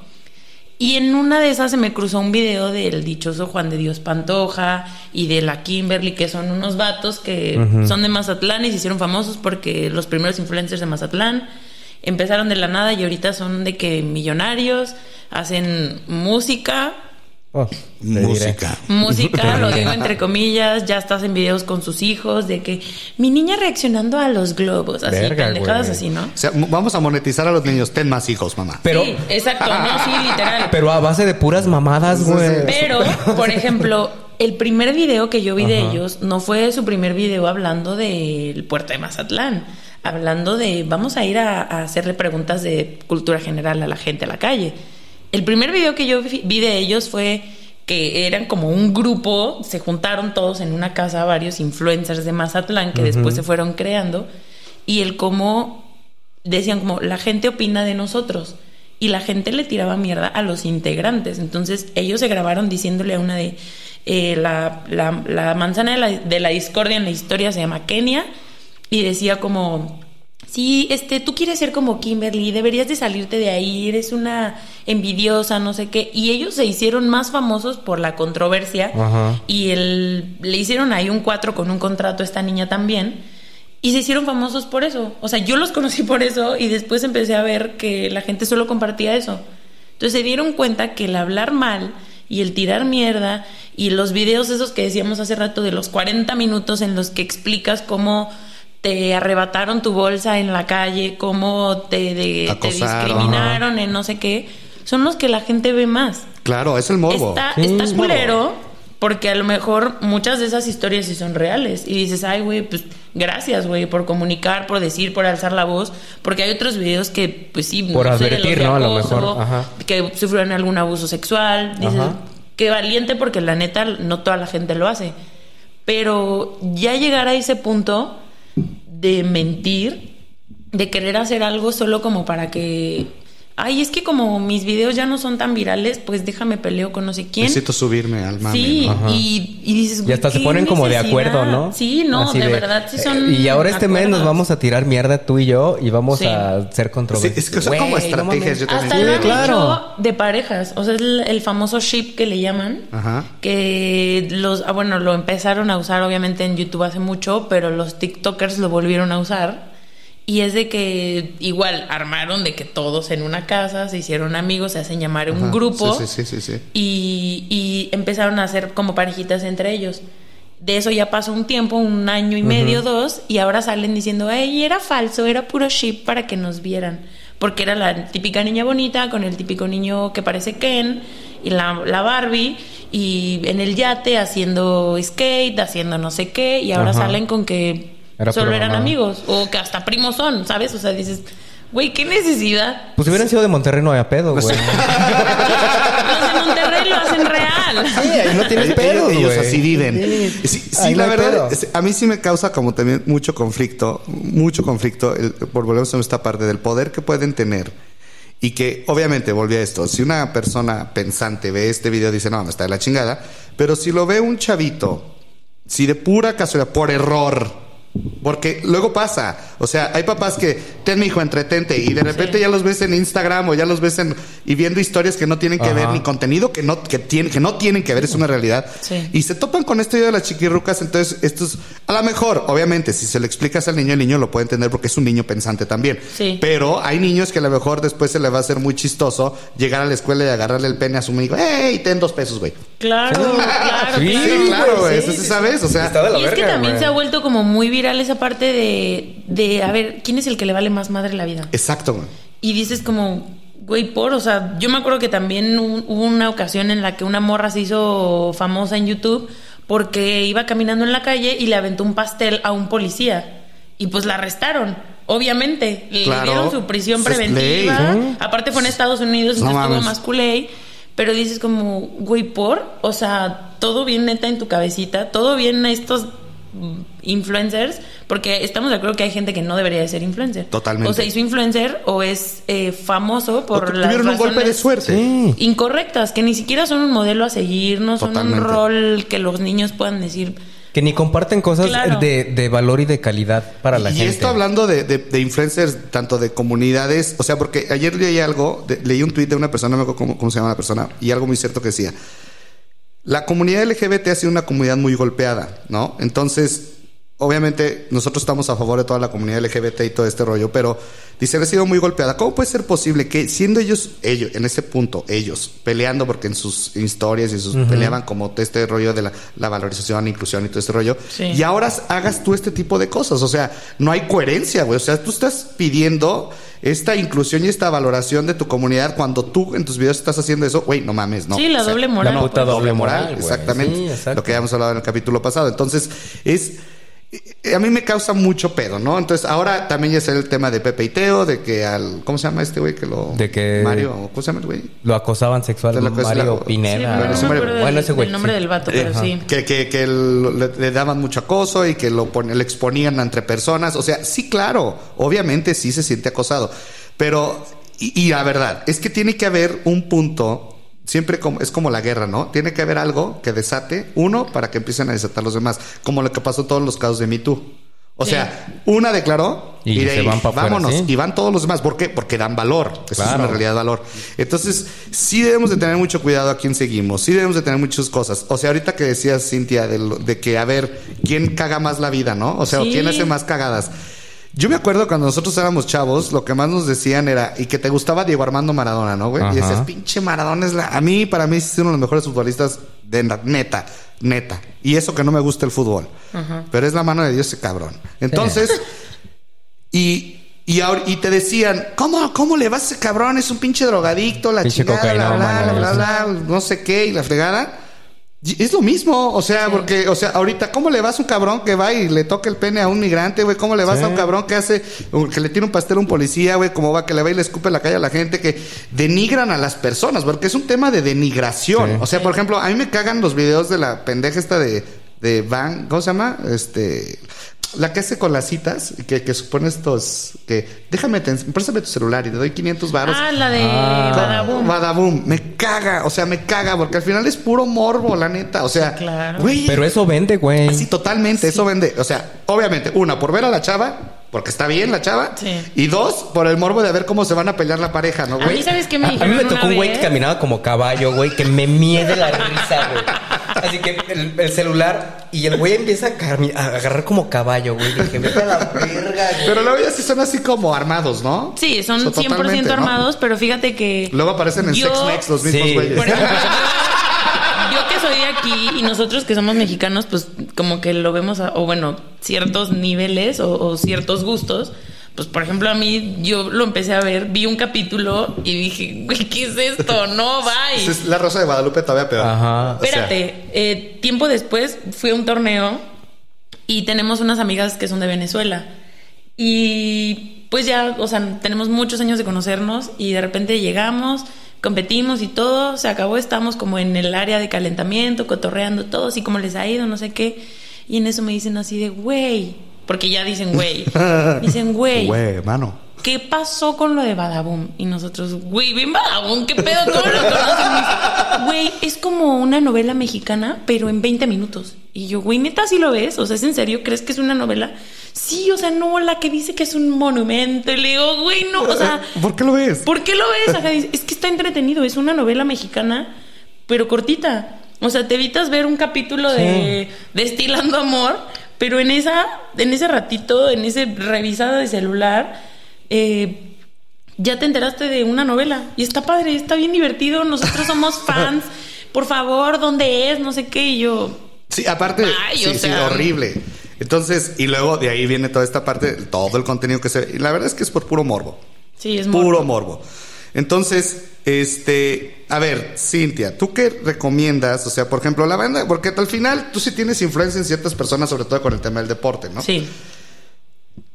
[SPEAKER 3] Y en una de esas se me cruzó un video del dichoso Juan de Dios Pantoja y de la Kimberly, que son unos vatos que son de Mazatlán y se hicieron famosos porque los primeros influencers de Mazatlán empezaron de la nada y ahorita son de que millonarios, hacen música,
[SPEAKER 2] Oh,
[SPEAKER 1] Música.
[SPEAKER 3] música, lo digo entre comillas, ya estás en videos con sus hijos de que mi niña reaccionando a los globos, así,
[SPEAKER 2] Verga,
[SPEAKER 3] pendejadas
[SPEAKER 2] güey.
[SPEAKER 3] así, ¿no?
[SPEAKER 1] O sea, vamos a monetizar a los niños. Ten más hijos, mamá.
[SPEAKER 2] Pero,
[SPEAKER 3] sí, exacto, no, sí, literal.
[SPEAKER 2] pero a base de puras mamadas, güey.
[SPEAKER 3] Pero, por ejemplo, el primer video que yo vi de ellos no fue su primer video hablando del puerto de Mazatlán. Hablando de, vamos a ir a, a hacerle preguntas de cultura general a la gente a la calle. El primer video que yo vi de ellos fue que eran como un grupo, se juntaron todos en una casa, varios influencers de Mazatlán que después se fueron creando, y el cómo decían como la gente opina de nosotros y la gente le tiraba mierda a los integrantes. Entonces ellos se grabaron diciéndole a una de eh, la, la- la manzana de la, de la discordia en la historia se llama Kenia y decía como sí, este, tú quieres ser como Kimberly, deberías de salirte de ahí, eres una envidiosa, no sé qué. Y ellos se hicieron más famosos por la controversia
[SPEAKER 2] Ajá.
[SPEAKER 3] y el, le hicieron ahí un cuatro con un contrato a esta niña también. Y se hicieron famosos por eso. O sea, yo los conocí por eso y después empecé a ver que la gente solo compartía eso. Entonces se dieron cuenta que el hablar mal y el tirar mierda y los videos esos que decíamos hace rato de los 40 minutos en los que explicas cómo te arrebataron tu bolsa en la calle, cómo te, de- te
[SPEAKER 1] Acosaron.
[SPEAKER 3] discriminaron en no sé qué, son los que la gente ve más.
[SPEAKER 1] Claro, es el morbo.
[SPEAKER 3] Está,
[SPEAKER 2] Sí,
[SPEAKER 3] está culero porque a lo mejor muchas de esas historias sí son reales. Y dices, ay, güey, pues gracias, güey, por comunicar, por decir, por alzar la voz. Porque hay otros videos que, pues sí,
[SPEAKER 2] Por
[SPEAKER 3] no sé,
[SPEAKER 2] advertir,
[SPEAKER 3] de
[SPEAKER 2] ¿no? A lo
[SPEAKER 3] acoso,
[SPEAKER 2] mejor, ajá.
[SPEAKER 3] Que sufrieron algún abuso sexual. Dices,
[SPEAKER 2] Ajá.
[SPEAKER 3] qué valiente porque la neta no toda la gente lo hace. Pero ya llegar a ese punto de mentir, de querer hacer algo solo como para que... Ay, es que como mis videos ya no son tan virales, pues déjame peleo con no sé quién.
[SPEAKER 1] Necesito subirme al mame.
[SPEAKER 3] Sí, y, y dices,
[SPEAKER 2] Y hasta se
[SPEAKER 3] ¿qué
[SPEAKER 2] ponen como de acuerdo, ¿no?
[SPEAKER 3] Sí, no, de, verdad, sí son.
[SPEAKER 2] eh, Y ahora este mes nos vamos a tirar mierda tú y yo y vamos
[SPEAKER 3] Sí.
[SPEAKER 2] a ser
[SPEAKER 1] Sí,
[SPEAKER 2] controversiales.
[SPEAKER 1] es que son como
[SPEAKER 2] no
[SPEAKER 1] estrategias. yo también
[SPEAKER 3] Hasta lo
[SPEAKER 2] Sí,
[SPEAKER 3] han
[SPEAKER 2] claro.
[SPEAKER 3] hecho de parejas. O sea, es el, el famoso ship que le llaman.
[SPEAKER 1] Ajá.
[SPEAKER 3] Que los. Ah, bueno, lo empezaron a usar obviamente en YouTube hace mucho, pero los TikTokers lo volvieron a usar. Y es de que igual armaron de que todos en una casa se hicieron amigos, se hacen llamar un grupo.
[SPEAKER 1] Sí, sí, sí,
[SPEAKER 3] y, y empezaron a hacer como parejitas entre ellos. De eso ya pasó un tiempo, un año y medio, dos, y ahora salen diciendo, ey, era falso, era puro ship para que nos vieran. Porque era la típica niña bonita con el típico niño que parece Ken y la, la Barbie y en el yate haciendo skate, haciendo no sé qué, y ahora
[SPEAKER 2] Ajá.
[SPEAKER 3] salen con que
[SPEAKER 2] Era
[SPEAKER 3] solo eran amigos o que hasta primos son, ¿sabes? O sea, dices, güey, qué necesidad.
[SPEAKER 2] Pues si hubieran sido de Monterrey no había pedo, güey.
[SPEAKER 3] Los de Monterrey lo hacen real.
[SPEAKER 2] Sí, ahí no tienes
[SPEAKER 1] Ellos-
[SPEAKER 2] pedos,
[SPEAKER 1] ellos
[SPEAKER 2] güey.
[SPEAKER 1] así viven.
[SPEAKER 2] Sí.
[SPEAKER 1] Sí, sí,
[SPEAKER 2] Ahí no
[SPEAKER 1] la verdad,
[SPEAKER 2] pedo.
[SPEAKER 1] es- a mí sí me causa como también mucho conflicto, mucho conflicto, el, por volvemos a esta parte del poder que pueden tener. Y que, obviamente, volví a esto, si una persona pensante ve este video, dice, no, me está de la chingada, pero si lo ve un chavito, si de pura casualidad, por error, porque luego pasa, o sea, hay papás que, ten mi hijo, entretente, y de repente
[SPEAKER 3] Sí.
[SPEAKER 1] ya los ves en Instagram o ya los ves en, y viendo historias que no tienen que
[SPEAKER 2] Ajá.
[SPEAKER 1] ver, ni contenido que no, que, tiene, que no tienen que ver, es una realidad.
[SPEAKER 3] Sí.
[SPEAKER 1] Y se topan con video de las chiquirrucas, entonces estos, a lo mejor, obviamente, si se lo explicas al niño, el niño lo puede entender porque es un niño pensante también.
[SPEAKER 3] Sí.
[SPEAKER 1] Pero hay niños que a lo mejor después se le va a hacer muy chistoso llegar a la escuela y agarrarle el pene a su amigo, ¡Ey, ten dos pesos, güey!
[SPEAKER 3] Claro, claro,
[SPEAKER 2] Sí,
[SPEAKER 3] claro.
[SPEAKER 1] Sí, claro, eso sí
[SPEAKER 2] sí,
[SPEAKER 1] sabes, o sea...
[SPEAKER 2] Está de la
[SPEAKER 3] Y es que también
[SPEAKER 2] güey.
[SPEAKER 3] se ha vuelto como muy viral esa parte de, de, a ver, ¿quién es el que le vale más madre la vida?
[SPEAKER 1] Exacto, güey.
[SPEAKER 3] Y dices como, güey, por, o sea, yo me acuerdo que también hu- hubo una ocasión en la que una morra se hizo famosa en YouTube porque iba caminando en la calle y le aventó un pastel a un policía. Y pues la arrestaron. Obviamente, le dieron su prisión preventiva. Aparte fue en Estados Unidos,
[SPEAKER 1] No
[SPEAKER 3] entonces estuvo
[SPEAKER 1] mames.
[SPEAKER 3] más culé. Pero dices como, güey, por, o sea, todo bien neta en tu cabecita, todo bien estos influencers, porque estamos de acuerdo que hay gente que no debería de ser influencer.
[SPEAKER 1] Totalmente.
[SPEAKER 3] O se hizo influencer o es eh, famoso por las
[SPEAKER 1] tuvieron un golpe de suerte.
[SPEAKER 2] Sí.
[SPEAKER 3] incorrectas, que ni siquiera son un modelo a seguir, no son
[SPEAKER 1] Totalmente.
[SPEAKER 3] un rol que los niños puedan decir,
[SPEAKER 2] Que ni comparten cosas
[SPEAKER 3] Claro.
[SPEAKER 2] de, de valor y de calidad para la
[SPEAKER 1] y
[SPEAKER 2] gente.
[SPEAKER 1] esto hablando de, de- de influencers, tanto de comunidades, o sea, porque ayer leí algo, de- leí un tuit de una persona, no me acuerdo cómo, cómo se llama la persona, y algo muy cierto que decía, la comunidad LGBT ha sido una comunidad muy golpeada, ¿no? Entonces, obviamente nosotros estamos a favor de toda la comunidad LGBT y todo este rollo, pero dice, ha sido muy golpeada. ¿Cómo puede ser posible que siendo ellos, ellos, en ese punto, ellos, peleando porque en sus historias y sus peleaban como todo este rollo de la, la valorización, inclusión y todo este rollo,
[SPEAKER 3] Sí.
[SPEAKER 1] y ahora hagas tú este tipo de cosas? O sea, no hay coherencia, güey. O sea, tú estás pidiendo esta inclusión y esta valoración de tu comunidad cuando tú en tus videos estás haciendo eso, güey, no mames, no.
[SPEAKER 3] Sí, la
[SPEAKER 1] O sea,
[SPEAKER 3] doble moral.
[SPEAKER 2] la puta
[SPEAKER 3] pues.
[SPEAKER 2] doble moral,
[SPEAKER 1] exactamente.
[SPEAKER 2] Sí, exacto.
[SPEAKER 1] Lo que habíamos hablado en el capítulo pasado. Entonces, es. Eh, A mí me causa mucho pedo, ¿no? Entonces, ahora también ya sale el tema de Pepe y Teo, de que al. ¿Cómo se llama este güey que lo.
[SPEAKER 2] De que-
[SPEAKER 1] Mario, ¿cómo se llama el güey?
[SPEAKER 2] Lo acosaban sexual
[SPEAKER 1] De la cosa-
[SPEAKER 2] Mario
[SPEAKER 3] Sí,
[SPEAKER 2] Pineda.
[SPEAKER 3] no
[SPEAKER 1] Bueno, ese
[SPEAKER 3] del,
[SPEAKER 2] güey.
[SPEAKER 3] del nombre
[SPEAKER 2] sí.
[SPEAKER 3] del vato, pero
[SPEAKER 2] Ajá.
[SPEAKER 3] sí.
[SPEAKER 1] Que, que, que el- le, le daban mucho acoso y que lo, pon- le exponían entre personas. O sea, sí, claro, obviamente sí se siente acosado. Pero, y, y la verdad, es que tiene que haber un punto, siempre como, es como la guerra, ¿no? Tiene que haber algo que desate, uno, para que empiecen a desatar los demás. Como lo que pasó en todos los casos de Me Too. O
[SPEAKER 3] Sí.
[SPEAKER 1] sea, una declaró
[SPEAKER 2] Y
[SPEAKER 1] y, de
[SPEAKER 2] se
[SPEAKER 1] ahí,
[SPEAKER 2] van pa' afuera,
[SPEAKER 1] vámonos.
[SPEAKER 2] ¿sí?
[SPEAKER 1] Y van todos los demás. ¿Por qué? Porque dan valor. Eso es una realidad de valor. Entonces, sí debemos de tener mucho cuidado a quién seguimos. Sí debemos de tener muchas cosas. O sea, ahorita que decías, Cintia, de, lo- de que, a ver, ¿quién caga más la vida, no? O sea,
[SPEAKER 3] Sí.
[SPEAKER 1] ¿quién hace más cagadas? Yo me acuerdo cuando nosotros éramos chavos, lo que más nos decían era, y que te gustaba Diego Armando Maradona, ¿no, güey?
[SPEAKER 2] Ajá.
[SPEAKER 1] Y decías, pinche Maradona es la... A mí, para mí, es uno de los mejores futbolistas de neta, neta. Y eso que no me gusta el fútbol. Pero es la mano de Dios ese cabrón. Entonces... Y, y, ahor- y te decían, ¿cómo, ¿cómo le vas a ese cabrón? Es un pinche drogadicto, la
[SPEAKER 2] Pinche
[SPEAKER 1] chingada, bla, bla, bla, bla, bla, no sé qué, y la fregada. Es lo mismo, o sea, porque, o sea, ahorita, ¿cómo le vas a un cabrón que va y le toca el pene a un migrante, güey? ¿Cómo le vas
[SPEAKER 2] Sí.
[SPEAKER 1] a un cabrón que hace, que le tira un pastel a un policía, güey? ¿Cómo va que le va y le escupe la calle a la gente? Que denigran a las personas, porque es un tema de denigración.
[SPEAKER 2] Sí.
[SPEAKER 1] O sea, por ejemplo, a mí me cagan los videos de la pendeja esta de, de Van, ¿cómo se llama? Este, la que hace con las citas, que, que supone estos, que déjame, te, préstame tu celular y te doy 500 baros.
[SPEAKER 3] Ah, la de
[SPEAKER 2] Ah.
[SPEAKER 3] Badaboom.
[SPEAKER 1] Badaboom. Me caga, o sea, me caga, porque al final es puro morbo, la neta. O sea,
[SPEAKER 3] Sí, claro.
[SPEAKER 1] güey.
[SPEAKER 2] Pero eso vende, güey.
[SPEAKER 1] Sí, totalmente, eso vende. O sea, obviamente, una, por ver a la chava, porque está bien la chava.
[SPEAKER 3] Sí.
[SPEAKER 1] Y dos, por el morbo de ver cómo se van a pelear la pareja, ¿no,
[SPEAKER 3] A
[SPEAKER 1] güey?
[SPEAKER 3] mí, ¿sabes qué me
[SPEAKER 2] A, a mí me tocó un güey que caminaba como caballo, güey, que me miede la risa, güey. Así que el, el celular y el güey empieza a, a agarrar como caballo, güey. Dije, vete a la verga, güey.
[SPEAKER 1] Pero luego ya sí son así como armados, ¿no?
[SPEAKER 3] Sí, son
[SPEAKER 1] So,
[SPEAKER 3] 100%
[SPEAKER 1] totalmente, ¿no?
[SPEAKER 3] armados, pero fíjate que...
[SPEAKER 1] Luego aparecen en
[SPEAKER 3] Yo-
[SPEAKER 1] Sex Mex los mismos
[SPEAKER 2] Sí.
[SPEAKER 1] güeyes.
[SPEAKER 3] Por de aquí y nosotros que somos mexicanos, pues como que lo vemos, a- o bueno, ciertos niveles o, o ciertos gustos. Pues por ejemplo, a mí yo lo empecé a ver, vi un capítulo y dije, güey, ¿qué es esto? No, bye.
[SPEAKER 1] Es la Rosa de Guadalupe todavía peor.
[SPEAKER 2] Ajá.
[SPEAKER 1] O sea,
[SPEAKER 3] Espérate, eh, tiempo después fui a un torneo y tenemos unas amigas que son de Venezuela. Y pues ya, o sea, tenemos muchos años de conocernos y de repente llegamos, competimos y todo, se acabó, estamos como en el área de calentamiento, cotorreando todos y cómo les ha ido, no sé qué. Y en eso me dicen así de, güey, porque ya dicen, güey, dicen, güey.
[SPEAKER 1] Güey, mano.
[SPEAKER 3] ¿qué pasó con lo de Badaboom? Y nosotros, güey, ven Badaboom, ¿qué pedo? ¿Cómo lo conocen? Güey, es como una novela mexicana, pero en 20 minutos. Y yo, güey, neta, ¿sí lo ves? O sea, ¿es en serio? ¿Crees que es una novela? Sí, o sea, no, la que dice que es un monumento. Y le digo, güey, no, o sea,
[SPEAKER 1] ¿Por qué lo ves?
[SPEAKER 3] ¿por qué lo ves? Dice, es que está entretenido, es una novela mexicana, pero cortita. O sea, te evitas ver un capítulo de Destilando Amor, pero en esa, en ese ratito, en ese revisada de celular, eh, ya te enteraste de una novela. Y está padre, está bien divertido. Nosotros somos fans. Por favor, ¿dónde es? No sé qué. Y yo,
[SPEAKER 1] Sí, aparte,
[SPEAKER 3] Ay,
[SPEAKER 1] sí,
[SPEAKER 3] o
[SPEAKER 1] sí, horrible. Entonces, y luego de ahí viene toda esta parte, todo el contenido que se... Y la verdad es que es por puro morbo.
[SPEAKER 3] sí, es.
[SPEAKER 1] Puro morbo. Entonces, este, a ver, Cintia, ¿tú qué recomiendas? O sea, por ejemplo, la banda, porque al final tú sí tienes influencia en ciertas personas, sobre todo con el tema del deporte, ¿no?
[SPEAKER 3] Sí.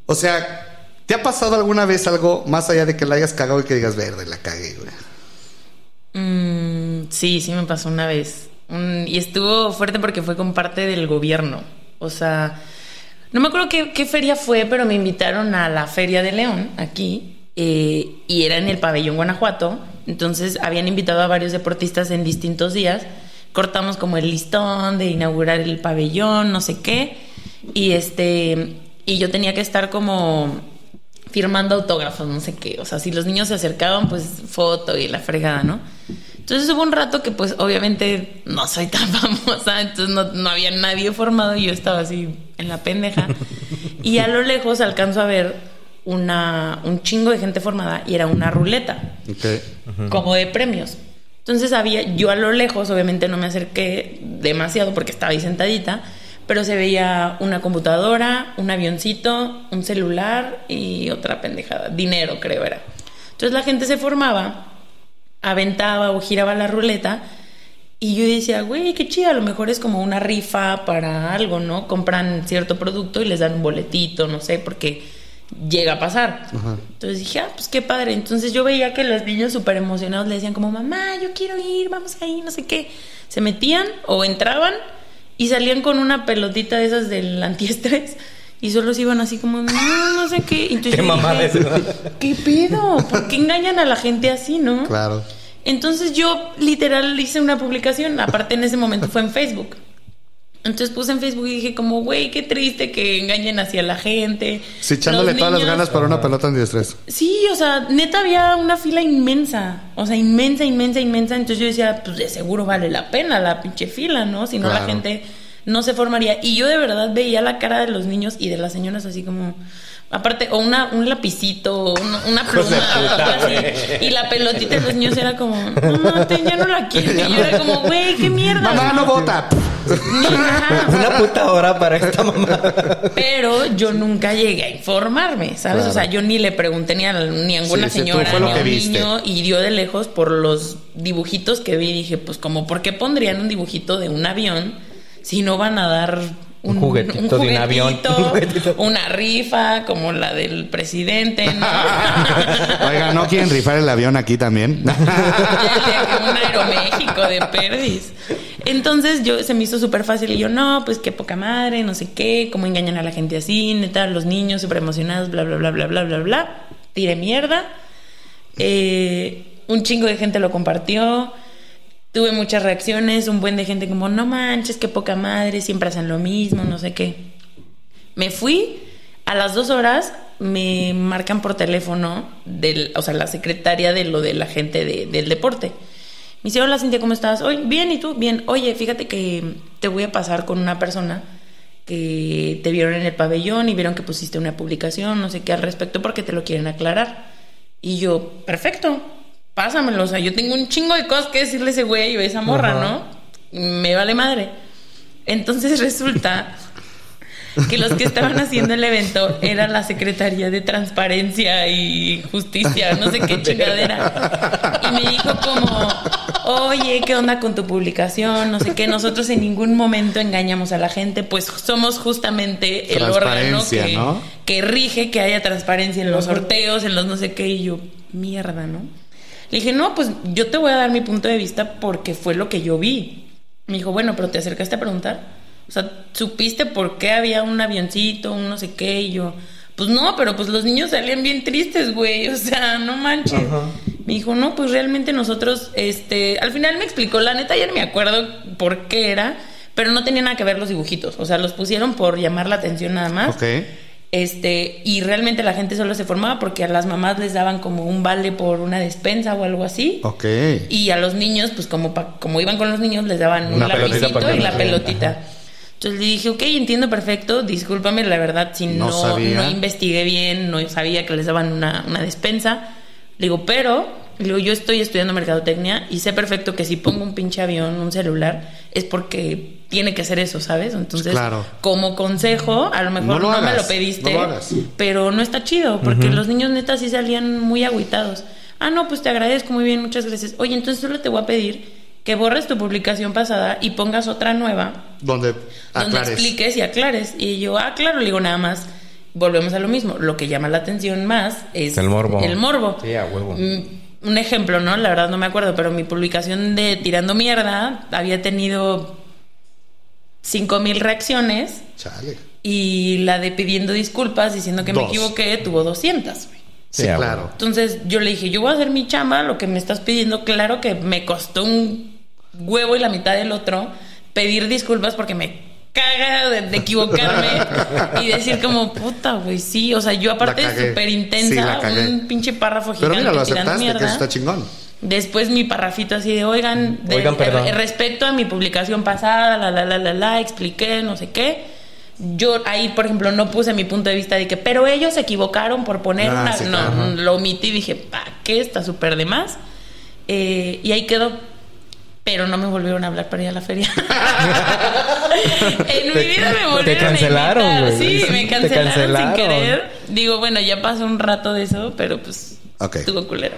[SPEAKER 1] O sea, ¿te ha pasado alguna vez algo más allá de que la hayas cagado y que digas, verde, la cagué, güey?
[SPEAKER 3] Mm, sí, sí me pasó una vez. Un- y estuvo fuerte porque fue con parte del gobierno. O sea, no me acuerdo qué, feria fue, pero me invitaron a la Feria de León, aquí, eh, y era en el pabellón Guanajuato. Entonces habían invitado a varios deportistas en distintos días. cortamos como el listón de inaugurar el pabellón, no sé qué. Y este, y yo tenía que estar como firmando autógrafos, no sé qué. O sea, si los niños se acercaban, pues foto y la fregada, ¿no? Entonces hubo un rato que pues obviamente no soy tan famosa, entonces no, no había nadie formado y yo estaba así en la pendeja. Y a lo lejos alcanzo a ver una, un chingo de gente formada y era una ruleta,
[SPEAKER 1] Ok.
[SPEAKER 3] como de premios. Entonces había, yo a lo lejos, obviamente no me acerqué demasiado porque estaba ahí sentadita, pero se veía una computadora, un avioncito, un celular y otra pendejada, dinero creo era. Entonces la gente se formaba, aventaba o giraba la ruleta y yo decía, güey, qué chido, a lo mejor es como una rifa para algo, ¿no? Compran cierto producto y les dan un boletito, no sé, porque llega a pasar. Entonces dije, ah, pues qué padre. Entonces yo veía que los niños súper emocionados le decían como, mamá, yo quiero ir, vamos ahí, no sé qué. Se metían o entraban y salían con una pelotita de esas del antiestrés y solo se iban así como, no, no sé qué. Entonces
[SPEAKER 2] Qué
[SPEAKER 3] yo dije. ¿Qué pedo? ¿Por qué engañan a la gente así, no?
[SPEAKER 1] Claro.
[SPEAKER 3] Entonces yo literal hice una publicación, aparte en ese momento fue en Facebook. Entonces puse en Facebook y dije como, güey, qué triste que engañen hacia la gente.
[SPEAKER 1] Sí, echándole todas las ganas para una pelota en diestres.
[SPEAKER 3] Sí, o sea, neta había una fila inmensa. O sea, inmensa, inmensa, inmensa. Entonces yo decía, pues de seguro vale la pena la pinche fila, ¿no? Si no la gente no se formaría. Y yo de verdad veía la cara de los niños y de las señoras así como... Aparte, o una, un lapicito, una, una pluma, algo así. Y la pelotita de los niños era como, no, te- ya no la quiero. Y yo era como, güey, qué mierda.
[SPEAKER 1] Mamá, no vota.
[SPEAKER 2] Una puta hora para esta mamá.
[SPEAKER 3] Pero yo nunca llegué a informarme, ¿sabes? O sea, yo ni le pregunté ni a ni a ninguna
[SPEAKER 1] Sí,
[SPEAKER 3] señora ni a un
[SPEAKER 1] viste.
[SPEAKER 3] niño y dio de lejos por los dibujitos que vi. Dije, pues como, ¿por qué pondrían un dibujito de un avión si no van a dar
[SPEAKER 2] Un juguetito de un avión.
[SPEAKER 3] juguetito,
[SPEAKER 2] Un juguetito.
[SPEAKER 3] una rifa como la del presidente, ¿no?
[SPEAKER 1] Oiga, ¿no quieren rifar el avión aquí también?
[SPEAKER 3] un Aeroméxico de Perdis. Entonces yo se me hizo súper fácil y yo, no, pues qué poca madre, no sé qué, cómo engañan a la gente así, neta, los niños súper emocionados, bla, bla, bla, bla, bla, bla, bla. Tiré mierda. Eh, un chingo de gente lo compartió. Tuve muchas reacciones, un buen de gente como, no manches, qué poca madre, siempre hacen lo mismo, no sé qué. Me fui, a las dos horas me marcan por teléfono, del, o sea, la secretaria de lo de la gente de- del deporte. Me dice, hola Cintia, ¿cómo estás? Hoy, bien, ¿y tú? Bien. Oye, fíjate que te voy a pasar con una persona que te vieron en el pabellón y vieron que pusiste una publicación, no sé qué al respecto, porque te lo quieren aclarar. Y yo, perfecto, pásamelo. O sea, yo tengo un chingo de cosas que decirle a ese güey o a esa morra, ¿no? Me vale madre. Entonces resulta que los que estaban haciendo el evento era la Secretaría de Transparencia y Justicia, no sé qué chingadera. Y me dijo como, oye, ¿qué onda con tu publicación? No sé qué, nosotros en ningún momento engañamos a la gente, pues somos justamente el órgano que,
[SPEAKER 1] ¿no?
[SPEAKER 3] que rige que haya transparencia en los sorteos, en los no sé qué, y yo, mierda, ¿no? Le dije, no, pues yo te voy a dar mi punto de vista porque fue lo que yo vi. Me dijo, bueno, pero te acercaste a preguntar. O sea, ¿supiste por qué había un avioncito, un no sé qué? Y yo, pues no, pero pues los niños salían bien tristes, güey. O sea, no manches. Me dijo, no, pues realmente nosotros, este, al final me explicó, la neta ya no me acuerdo por qué era, pero no tenía nada que ver los dibujitos. O sea, los pusieron por llamar la atención nada más.
[SPEAKER 1] Ok.
[SPEAKER 3] Este, y realmente la gente solo se formaba porque a las mamás les daban como un vale por una despensa o algo así.
[SPEAKER 1] Ok.
[SPEAKER 3] Y a los niños, pues como, pa- como iban con los niños, les daban un
[SPEAKER 2] Una pelotita
[SPEAKER 3] lapicito y la pelotita. Entonces le dije, ok, entiendo perfecto, discúlpame, la verdad, si
[SPEAKER 1] No
[SPEAKER 3] no investigué bien, no sabía que les daban una, una despensa. Le digo, pero, yo estoy estudiando mercadotecnia y sé perfecto que si pongo un pinche avión, un celular, es porque tiene que ser eso, ¿sabes? Entonces,
[SPEAKER 1] Claro.
[SPEAKER 3] como consejo, a lo mejor
[SPEAKER 1] No
[SPEAKER 3] me lo pediste,
[SPEAKER 1] no lo hagas.
[SPEAKER 3] pero no está chido, porque los niños neta sí salían muy agüitados. Ah, no, pues te agradezco muy bien, muchas gracias. Oye, entonces solo te voy a pedir que borres tu publicación pasada y pongas otra nueva
[SPEAKER 1] Donde
[SPEAKER 3] donde expliques y aclares. Y yo, ah, claro, le digo nada más. Volvemos a lo mismo. Lo que llama la atención más es
[SPEAKER 2] El morbo.
[SPEAKER 3] El morbo.
[SPEAKER 2] Sí, a huevo.
[SPEAKER 3] Un ejemplo, ¿no? La verdad no me acuerdo, pero mi publicación de Tirando Mierda había tenido 5000 reacciones
[SPEAKER 1] Chale.
[SPEAKER 3] y la de pidiendo disculpas diciendo que me equivoqué tuvo 200. güey.
[SPEAKER 1] Sí,
[SPEAKER 2] Sí, a
[SPEAKER 1] claro.
[SPEAKER 3] Entonces yo le dije, yo voy a hacer mi chamba, lo que me estás pidiendo, claro que me costó un huevo y la mitad del otro, pedir disculpas porque me caga de, de equivocarme y decir como, puta, güey, sí. O sea, yo aparte de súper intensa, un pinche párrafo
[SPEAKER 1] Pero
[SPEAKER 3] gigante
[SPEAKER 1] mira, lo
[SPEAKER 3] tirando
[SPEAKER 1] que
[SPEAKER 3] mierda.
[SPEAKER 1] eso está chingón.
[SPEAKER 3] Después mi parrafito así de, oigan, de-
[SPEAKER 2] Oigan, perdón.
[SPEAKER 3] eh, respecto a mi publicación pasada, la, la, la, la, la, expliqué, no sé qué. Yo ahí, por ejemplo, no puse mi punto de vista de que, pero ellos se equivocaron por poner
[SPEAKER 1] Ah,
[SPEAKER 3] una...
[SPEAKER 1] sí,
[SPEAKER 3] no,
[SPEAKER 1] claro.
[SPEAKER 3] lo omití y dije, ¿pa' qué? Está súper de más. Eh, y ahí quedó. Pero no me volvieron a hablar para ir a la feria. en mi
[SPEAKER 2] Te-
[SPEAKER 3] vida me
[SPEAKER 2] te
[SPEAKER 3] volvieron
[SPEAKER 2] cancelaron,
[SPEAKER 3] a invitar.
[SPEAKER 2] güey.
[SPEAKER 3] Sí, me
[SPEAKER 2] te
[SPEAKER 3] cancelaron,
[SPEAKER 2] cancelaron.
[SPEAKER 3] sin querer. Digo, bueno, ya pasó un rato de eso, pero pues
[SPEAKER 1] Ok.
[SPEAKER 3] estuvo culero.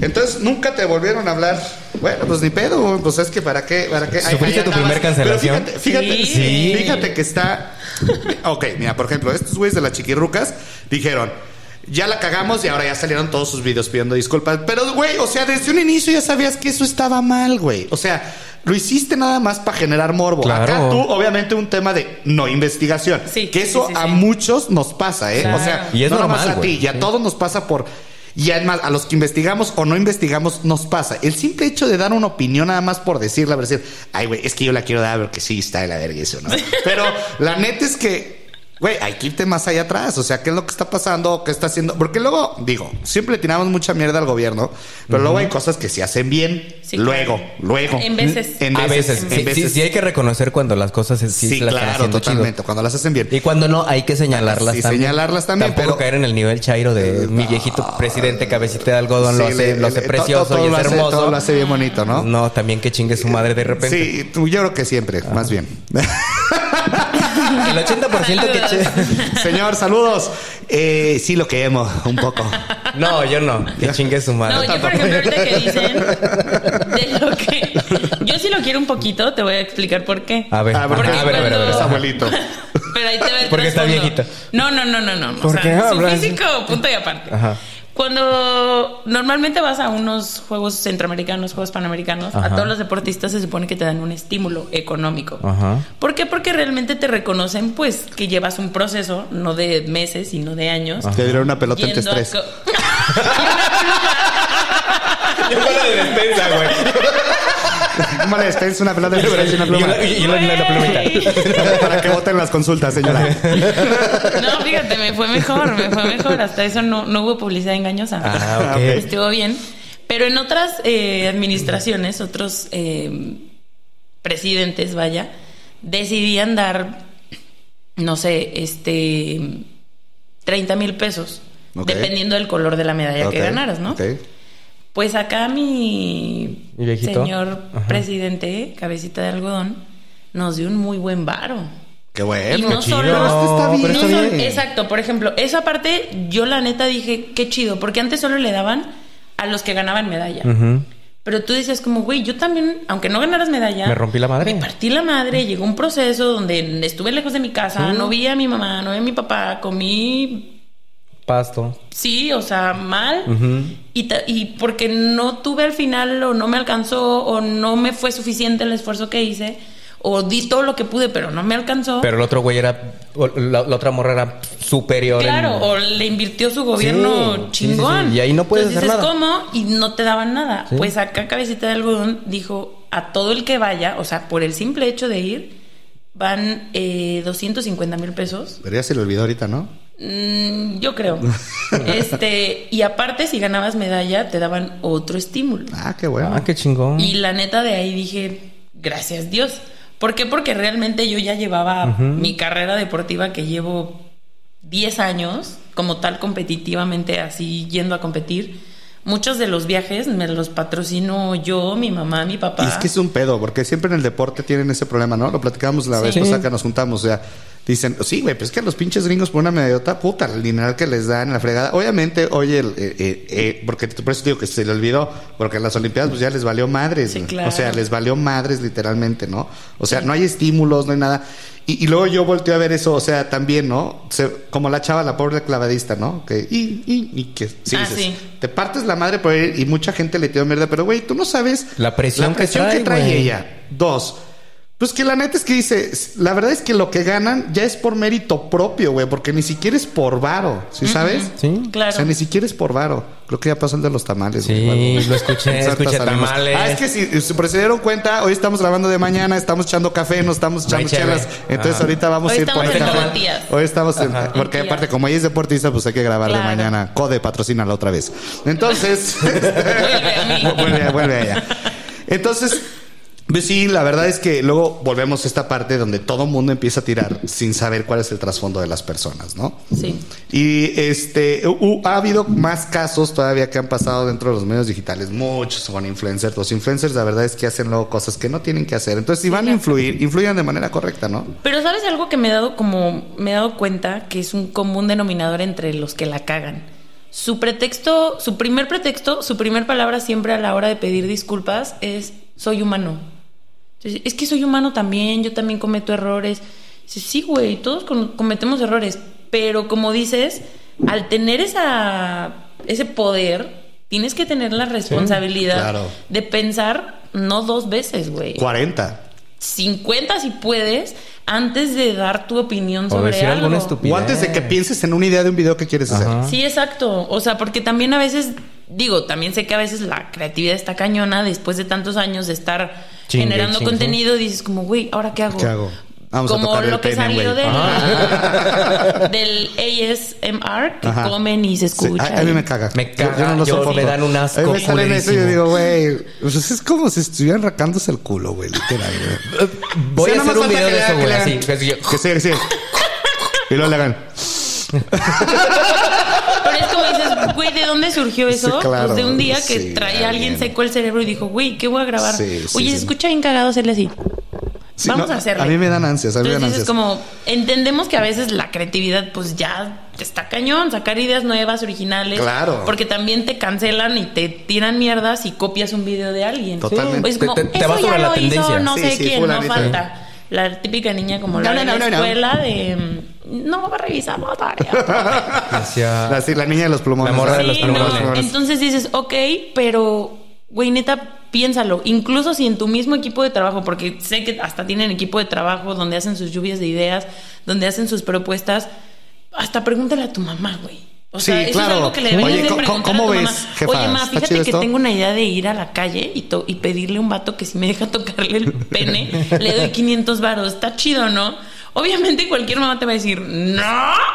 [SPEAKER 1] Entonces nunca te volvieron a hablar. Bueno, pues ni pedo, pues es que para qué, para qué.
[SPEAKER 2] ¿Sufriste tu primer cancelación?
[SPEAKER 1] Pero fíjate, fíjate,
[SPEAKER 3] Sí.
[SPEAKER 2] Sí.
[SPEAKER 1] fíjate que está. Ok, mira, por ejemplo, estos güeyes de las chiquirrucas dijeron. Ya la cagamos y ahora ya salieron todos sus videos pidiendo disculpas. Pero, güey, o sea, desde un inicio ya sabías que eso estaba mal, güey. O sea, lo hiciste nada más para generar morbo.
[SPEAKER 2] Claro.
[SPEAKER 1] Acá tú, obviamente, un tema de no investigación.
[SPEAKER 3] Sí,
[SPEAKER 1] que
[SPEAKER 3] sí,
[SPEAKER 1] eso
[SPEAKER 3] sí,
[SPEAKER 1] a muchos nos pasa, ¿eh?
[SPEAKER 3] Claro.
[SPEAKER 1] O sea,
[SPEAKER 2] Y es
[SPEAKER 1] no nomás
[SPEAKER 2] normal,
[SPEAKER 1] a ti,
[SPEAKER 2] güey.
[SPEAKER 1] y a todos nos pasa por. Y además, a los que investigamos o no investigamos, nos pasa. El simple hecho de dar una opinión nada más por decirla, por decir, ay, güey, es que yo la quiero dar porque sí está de la verga eso, ¿no? Pero la neta es que, güey, hay que irte más allá atrás. O sea, ¿qué es lo que está pasando? ¿Qué está haciendo? Porque luego, digo, siempre le tiramos mucha mierda al gobierno, pero luego hay cosas que se hacen bien.
[SPEAKER 3] Sí,
[SPEAKER 1] luego,
[SPEAKER 3] claro.
[SPEAKER 1] luego.
[SPEAKER 3] En veces.
[SPEAKER 1] En
[SPEAKER 2] a
[SPEAKER 1] veces.
[SPEAKER 2] veces.
[SPEAKER 1] en
[SPEAKER 2] Sí, sí,
[SPEAKER 1] veces.
[SPEAKER 2] sí hay que reconocer cuando las cosas sí,
[SPEAKER 1] Sí,
[SPEAKER 2] se las están
[SPEAKER 1] claro,
[SPEAKER 2] chido.
[SPEAKER 1] totalmente. Cuando las hacen bien.
[SPEAKER 2] Y cuando no, hay que señalarlas
[SPEAKER 1] Sí,
[SPEAKER 2] también.
[SPEAKER 1] señalarlas también,
[SPEAKER 2] Tampoco
[SPEAKER 1] pero-
[SPEAKER 2] caer en el nivel chairo de mi viejito presidente cabecita de algodón lo
[SPEAKER 1] Sí,
[SPEAKER 2] hace,
[SPEAKER 1] le-
[SPEAKER 2] lo hace precioso
[SPEAKER 1] todo- todo
[SPEAKER 2] y
[SPEAKER 1] lo
[SPEAKER 2] es
[SPEAKER 1] hace-
[SPEAKER 2] hermoso.
[SPEAKER 1] todo lo hace bien bonito, ¿no?
[SPEAKER 2] No, también que chingue su madre de repente.
[SPEAKER 1] Sí, tú- yo creo que siempre, más bien.
[SPEAKER 2] El 80% que... che-
[SPEAKER 1] Señor, saludos. Eh, sí, lo que emo, un poco.
[SPEAKER 2] No, yo no. Que chingue su madre.
[SPEAKER 3] No, yo por ejemplo, ahorita que dicen de lo que. Yo sí lo quiero un poquito, te voy a explicar por qué.
[SPEAKER 2] A ver,
[SPEAKER 1] Ah,
[SPEAKER 2] a
[SPEAKER 1] porque
[SPEAKER 2] ver, a ver, a ver, a ver.
[SPEAKER 1] Es abuelito.
[SPEAKER 3] Pero ahí te va el
[SPEAKER 2] Porque está viejita.
[SPEAKER 3] No, no, no, no, no. O
[SPEAKER 2] ¿Por
[SPEAKER 3] sea,
[SPEAKER 2] qué
[SPEAKER 3] su físico, punto y aparte.
[SPEAKER 2] Ajá.
[SPEAKER 3] Cuando normalmente vas a unos juegos centroamericanos, juegos panamericanos,
[SPEAKER 2] Ajá.
[SPEAKER 3] a todos los deportistas se supone que te dan un estímulo económico.
[SPEAKER 2] Ajá.
[SPEAKER 3] ¿Por qué? Porque realmente te reconocen, pues, que llevas un proceso, no de meses, sino de años.
[SPEAKER 1] Te dieron una pelota en estrés.
[SPEAKER 2] Yo fuera de despensa, güey.
[SPEAKER 1] ¿Cómo le despensa una pelota estrés y una pluma?
[SPEAKER 2] y la- la plumita.
[SPEAKER 1] Para que voten las consultas, señora.
[SPEAKER 3] No, fíjate, me fue mejor, me fue mejor. Hasta eso no, no hubo publicidad engañosa.
[SPEAKER 2] Ah, ok.
[SPEAKER 3] Estuvo bien. Pero en otras eh, administraciones, otros eh, presidentes, vaya, decidían dar, no sé, este, 30 mil pesos, dependiendo del color de la medalla que ganaras, ¿no?
[SPEAKER 1] ok.
[SPEAKER 3] Pues acá mi
[SPEAKER 2] ¿Mi viejito?
[SPEAKER 3] señor
[SPEAKER 2] Ajá.
[SPEAKER 3] presidente, cabecita de algodón, nos dio un muy buen varo.
[SPEAKER 1] Qué bueno.
[SPEAKER 3] Y no
[SPEAKER 2] chido.
[SPEAKER 3] solo-
[SPEAKER 1] está bien.
[SPEAKER 2] pero
[SPEAKER 3] No
[SPEAKER 2] está
[SPEAKER 3] solo- exacto, por ejemplo, esa parte yo la neta dije, qué chido, porque antes solo le daban a los que ganaban medalla. Pero tú decías como, güey, yo también, aunque no ganaras medalla,
[SPEAKER 2] Me rompí la madre.
[SPEAKER 3] Me partí la madre, llegó un proceso donde estuve lejos de mi casa, no vi a mi mamá, no vi a mi papá, comí
[SPEAKER 2] Pasto.
[SPEAKER 3] Sí, o sea, mal.
[SPEAKER 2] Ujú.
[SPEAKER 3] y, ta- y porque no tuve al final, o no me alcanzó, o no me fue suficiente el esfuerzo que hice, o di todo lo que pude, pero no me alcanzó.
[SPEAKER 2] Pero el otro güey era. o La, la otra morra era superior. en-
[SPEAKER 3] Claro, o le invirtió su gobierno
[SPEAKER 2] Sí,
[SPEAKER 3] chingón.
[SPEAKER 2] sí, sí. Y ahí no puedes
[SPEAKER 3] Entonces
[SPEAKER 2] hacer
[SPEAKER 3] dices,
[SPEAKER 2] nada.
[SPEAKER 3] ¿cómo? Y no te daban nada.
[SPEAKER 2] Sí.
[SPEAKER 3] Pues acá Cabecita de Algodón dijo a todo el que vaya, o sea, por el simple hecho de ir, van eh, 250 mil pesos.
[SPEAKER 1] Pero ya se le olvidó ahorita, ¿no?
[SPEAKER 3] Mm, yo creo. este, y aparte, si ganabas medalla, te daban otro estímulo.
[SPEAKER 1] Ah, qué bueno.
[SPEAKER 2] Ah, qué chingón.
[SPEAKER 3] Y la neta de ahí dije, gracias Dios. ¿Por qué? Porque realmente yo ya llevaba mi carrera deportiva que llevo 10 años, como tal competitivamente, así yendo a competir. Muchos de los viajes me los patrocino yo, mi mamá, mi papá.
[SPEAKER 1] Y es que es un pedo, porque siempre en el deporte tienen ese problema, ¿no? Lo platicamos la vez pasada que nos juntamos, o sea, dicen, sí, güey, pues es que los pinches gringos por una mediota, puta, el dinero que les dan en la fregada. Obviamente, oye, el, eh, eh, eh, porque por eso digo que se le olvidó, porque en las Olimpiadas pues ya les valió madres,
[SPEAKER 3] Sí, claro.
[SPEAKER 1] o sea, les valió madres literalmente, ¿no? O sea, no hay estímulos, no hay nada. Y, y luego yo volteo a ver eso, o sea, también, ¿no? Se- como la chava, la pobre clavadista, ¿no? Que, y, y, y que, sí,
[SPEAKER 3] Ah,
[SPEAKER 1] dices,
[SPEAKER 3] sí.
[SPEAKER 1] te partes la madre por ir y mucha gente le tiró mierda, pero güey, tú no sabes
[SPEAKER 2] La presión que
[SPEAKER 1] que
[SPEAKER 2] trae,
[SPEAKER 1] ella. Dos. Pues que la neta es que dice, la verdad es que lo que ganan ya es por mérito propio, güey, porque ni siquiera es por varo, ¿sí sabes?
[SPEAKER 2] Sí.
[SPEAKER 3] Claro.
[SPEAKER 1] O sea, ni siquiera es por varo. Creo que ya pasó el de los tamales.
[SPEAKER 2] Sí,
[SPEAKER 1] güey.
[SPEAKER 2] lo escuché, escuché
[SPEAKER 1] salimos.
[SPEAKER 2] tamales.
[SPEAKER 1] Ah, es que si, se dieron cuenta, hoy estamos grabando de mañana, estamos echando café, no estamos echando chelas.
[SPEAKER 2] cheve.
[SPEAKER 1] Entonces
[SPEAKER 2] Ajá.
[SPEAKER 1] ahorita vamos
[SPEAKER 3] Hoy
[SPEAKER 1] a ir por el café. Hoy estamos en, porque aparte como ella es deportista, pues hay que grabar de mañana. Code, patrocínala otra vez. Entonces,
[SPEAKER 3] Vuelve
[SPEAKER 1] vuelve, vuelve a ella. Entonces, pues sí, la verdad es que luego volvemos a esta parte donde todo el mundo empieza a tirar sin saber cuál es el trasfondo de las personas, ¿no?
[SPEAKER 3] Sí.
[SPEAKER 1] Y este hu- ha habido más casos todavía que han pasado dentro de los medios digitales, muchos con influencers. Los influencers, la verdad es que hacen luego cosas que no tienen que hacer. Entonces, si van a influir, influyan de manera correcta, ¿no?
[SPEAKER 3] Pero sabes algo que me he dado como me he dado cuenta que es un común denominador entre los que la cagan. Su pretexto, su primer pretexto, su primer palabra siempre a la hora de pedir disculpas es soy humano. Entonces, Es que soy humano también, yo también cometo errores. Dice, sí, güey, todos cometemos errores, pero como dices, al tener esa ese poder, tienes que tener la responsabilidad
[SPEAKER 1] claro.
[SPEAKER 3] de pensar no dos veces, güey.
[SPEAKER 1] 40.
[SPEAKER 3] 50 si puedes antes de dar tu opinión
[SPEAKER 2] O
[SPEAKER 3] sobre
[SPEAKER 2] decir
[SPEAKER 3] algo.
[SPEAKER 2] alguna estupidez.
[SPEAKER 1] O antes de que pienses en una idea de un video que quieres hacer.
[SPEAKER 3] Sí, exacto. O sea, porque también a veces, digo, también sé que a veces la creatividad está cañona después de tantos años de estar
[SPEAKER 2] Chingue,
[SPEAKER 3] generando
[SPEAKER 2] chingue.
[SPEAKER 3] contenido. Dices como, güey, ¿ahora qué hago?
[SPEAKER 1] ¿Qué hago? Vamos a
[SPEAKER 3] como
[SPEAKER 1] tocarle
[SPEAKER 3] lo
[SPEAKER 1] el
[SPEAKER 3] que
[SPEAKER 1] pene,
[SPEAKER 3] salió del, del ASMR, que
[SPEAKER 1] Ajá.
[SPEAKER 3] comen y se
[SPEAKER 1] Sí,
[SPEAKER 3] escucha.
[SPEAKER 1] a, a mí me caga.
[SPEAKER 2] Me caga,
[SPEAKER 1] lo
[SPEAKER 2] yo-
[SPEAKER 1] soporto.
[SPEAKER 2] me dan un asco
[SPEAKER 1] A mí me salen eso y yo digo, güey, pues es como si estuvieran racándose el culo, güey, literal, güey.
[SPEAKER 2] Voy
[SPEAKER 1] Sí,
[SPEAKER 2] a
[SPEAKER 1] nada
[SPEAKER 2] hacer
[SPEAKER 1] más
[SPEAKER 2] un video
[SPEAKER 1] que
[SPEAKER 2] de eso, güey.
[SPEAKER 1] que le
[SPEAKER 2] Así, que sí,
[SPEAKER 1] Que sí, sí. Y luego le hagan.
[SPEAKER 3] Pero es como dices, güey, ¿de dónde surgió eso?
[SPEAKER 1] Sí, claro,
[SPEAKER 3] pues de un día que
[SPEAKER 1] sí,
[SPEAKER 3] traía a alguien seco el cerebro y dijo, güey, ¿qué voy a grabar?
[SPEAKER 1] Sí, sí,
[SPEAKER 3] Oye,
[SPEAKER 1] sí.
[SPEAKER 3] se escucha bien cagado hacerle así.
[SPEAKER 1] Sí,
[SPEAKER 3] Vamos
[SPEAKER 1] no,
[SPEAKER 3] a hacerle.
[SPEAKER 1] A mí me dan ansias, a mí me dan
[SPEAKER 3] Entonces
[SPEAKER 1] ansias.
[SPEAKER 3] es como, entendemos que a veces la creatividad pues ya está cañón, sacar ideas nuevas, originales.
[SPEAKER 1] Claro.
[SPEAKER 3] Porque también te cancelan y te tiran mierdas y copias un video de alguien.
[SPEAKER 1] Totalmente.
[SPEAKER 3] Es como,
[SPEAKER 2] Te- te- te
[SPEAKER 3] eso
[SPEAKER 2] vas
[SPEAKER 3] ya
[SPEAKER 2] sobre la
[SPEAKER 3] lo
[SPEAKER 2] tendencia.
[SPEAKER 3] hizo no
[SPEAKER 1] Sí,
[SPEAKER 3] sé
[SPEAKER 1] sí,
[SPEAKER 3] quién, no falta. La típica niña como la
[SPEAKER 1] No,
[SPEAKER 3] de
[SPEAKER 1] no,
[SPEAKER 3] la
[SPEAKER 1] no, no, no.
[SPEAKER 3] escuela de... mm, No revisamos tarea.
[SPEAKER 2] Decía-
[SPEAKER 1] La, sí, la niña de los plumones.
[SPEAKER 2] La morra de los
[SPEAKER 3] Sí,
[SPEAKER 2] plumones.
[SPEAKER 3] no, Entonces dices, ok, pero, güey, neta, piénsalo. Incluso si en tu mismo equipo de trabajo, porque sé que hasta tienen equipo de trabajo donde hacen sus lluvias de ideas, donde hacen sus propuestas, hasta pregúntale a tu mamá, güey. O
[SPEAKER 1] Sí,
[SPEAKER 3] sea, eso
[SPEAKER 1] claro.
[SPEAKER 3] es algo que le deberías
[SPEAKER 1] Oye,
[SPEAKER 3] de
[SPEAKER 1] ¿cómo-
[SPEAKER 3] preguntar
[SPEAKER 1] cómo
[SPEAKER 3] a tu
[SPEAKER 1] ves,
[SPEAKER 3] mamá.
[SPEAKER 1] jefa?
[SPEAKER 3] Oye, ma,
[SPEAKER 1] ¿Está
[SPEAKER 3] fíjate que
[SPEAKER 1] esto?
[SPEAKER 3] tengo una idea de ir a la calle y, to- y pedirle a un vato que si me deja tocarle el pene, le doy 500 varos. Está chido, ¿no? Obviamente cualquier mamá te va a decir, ¡No!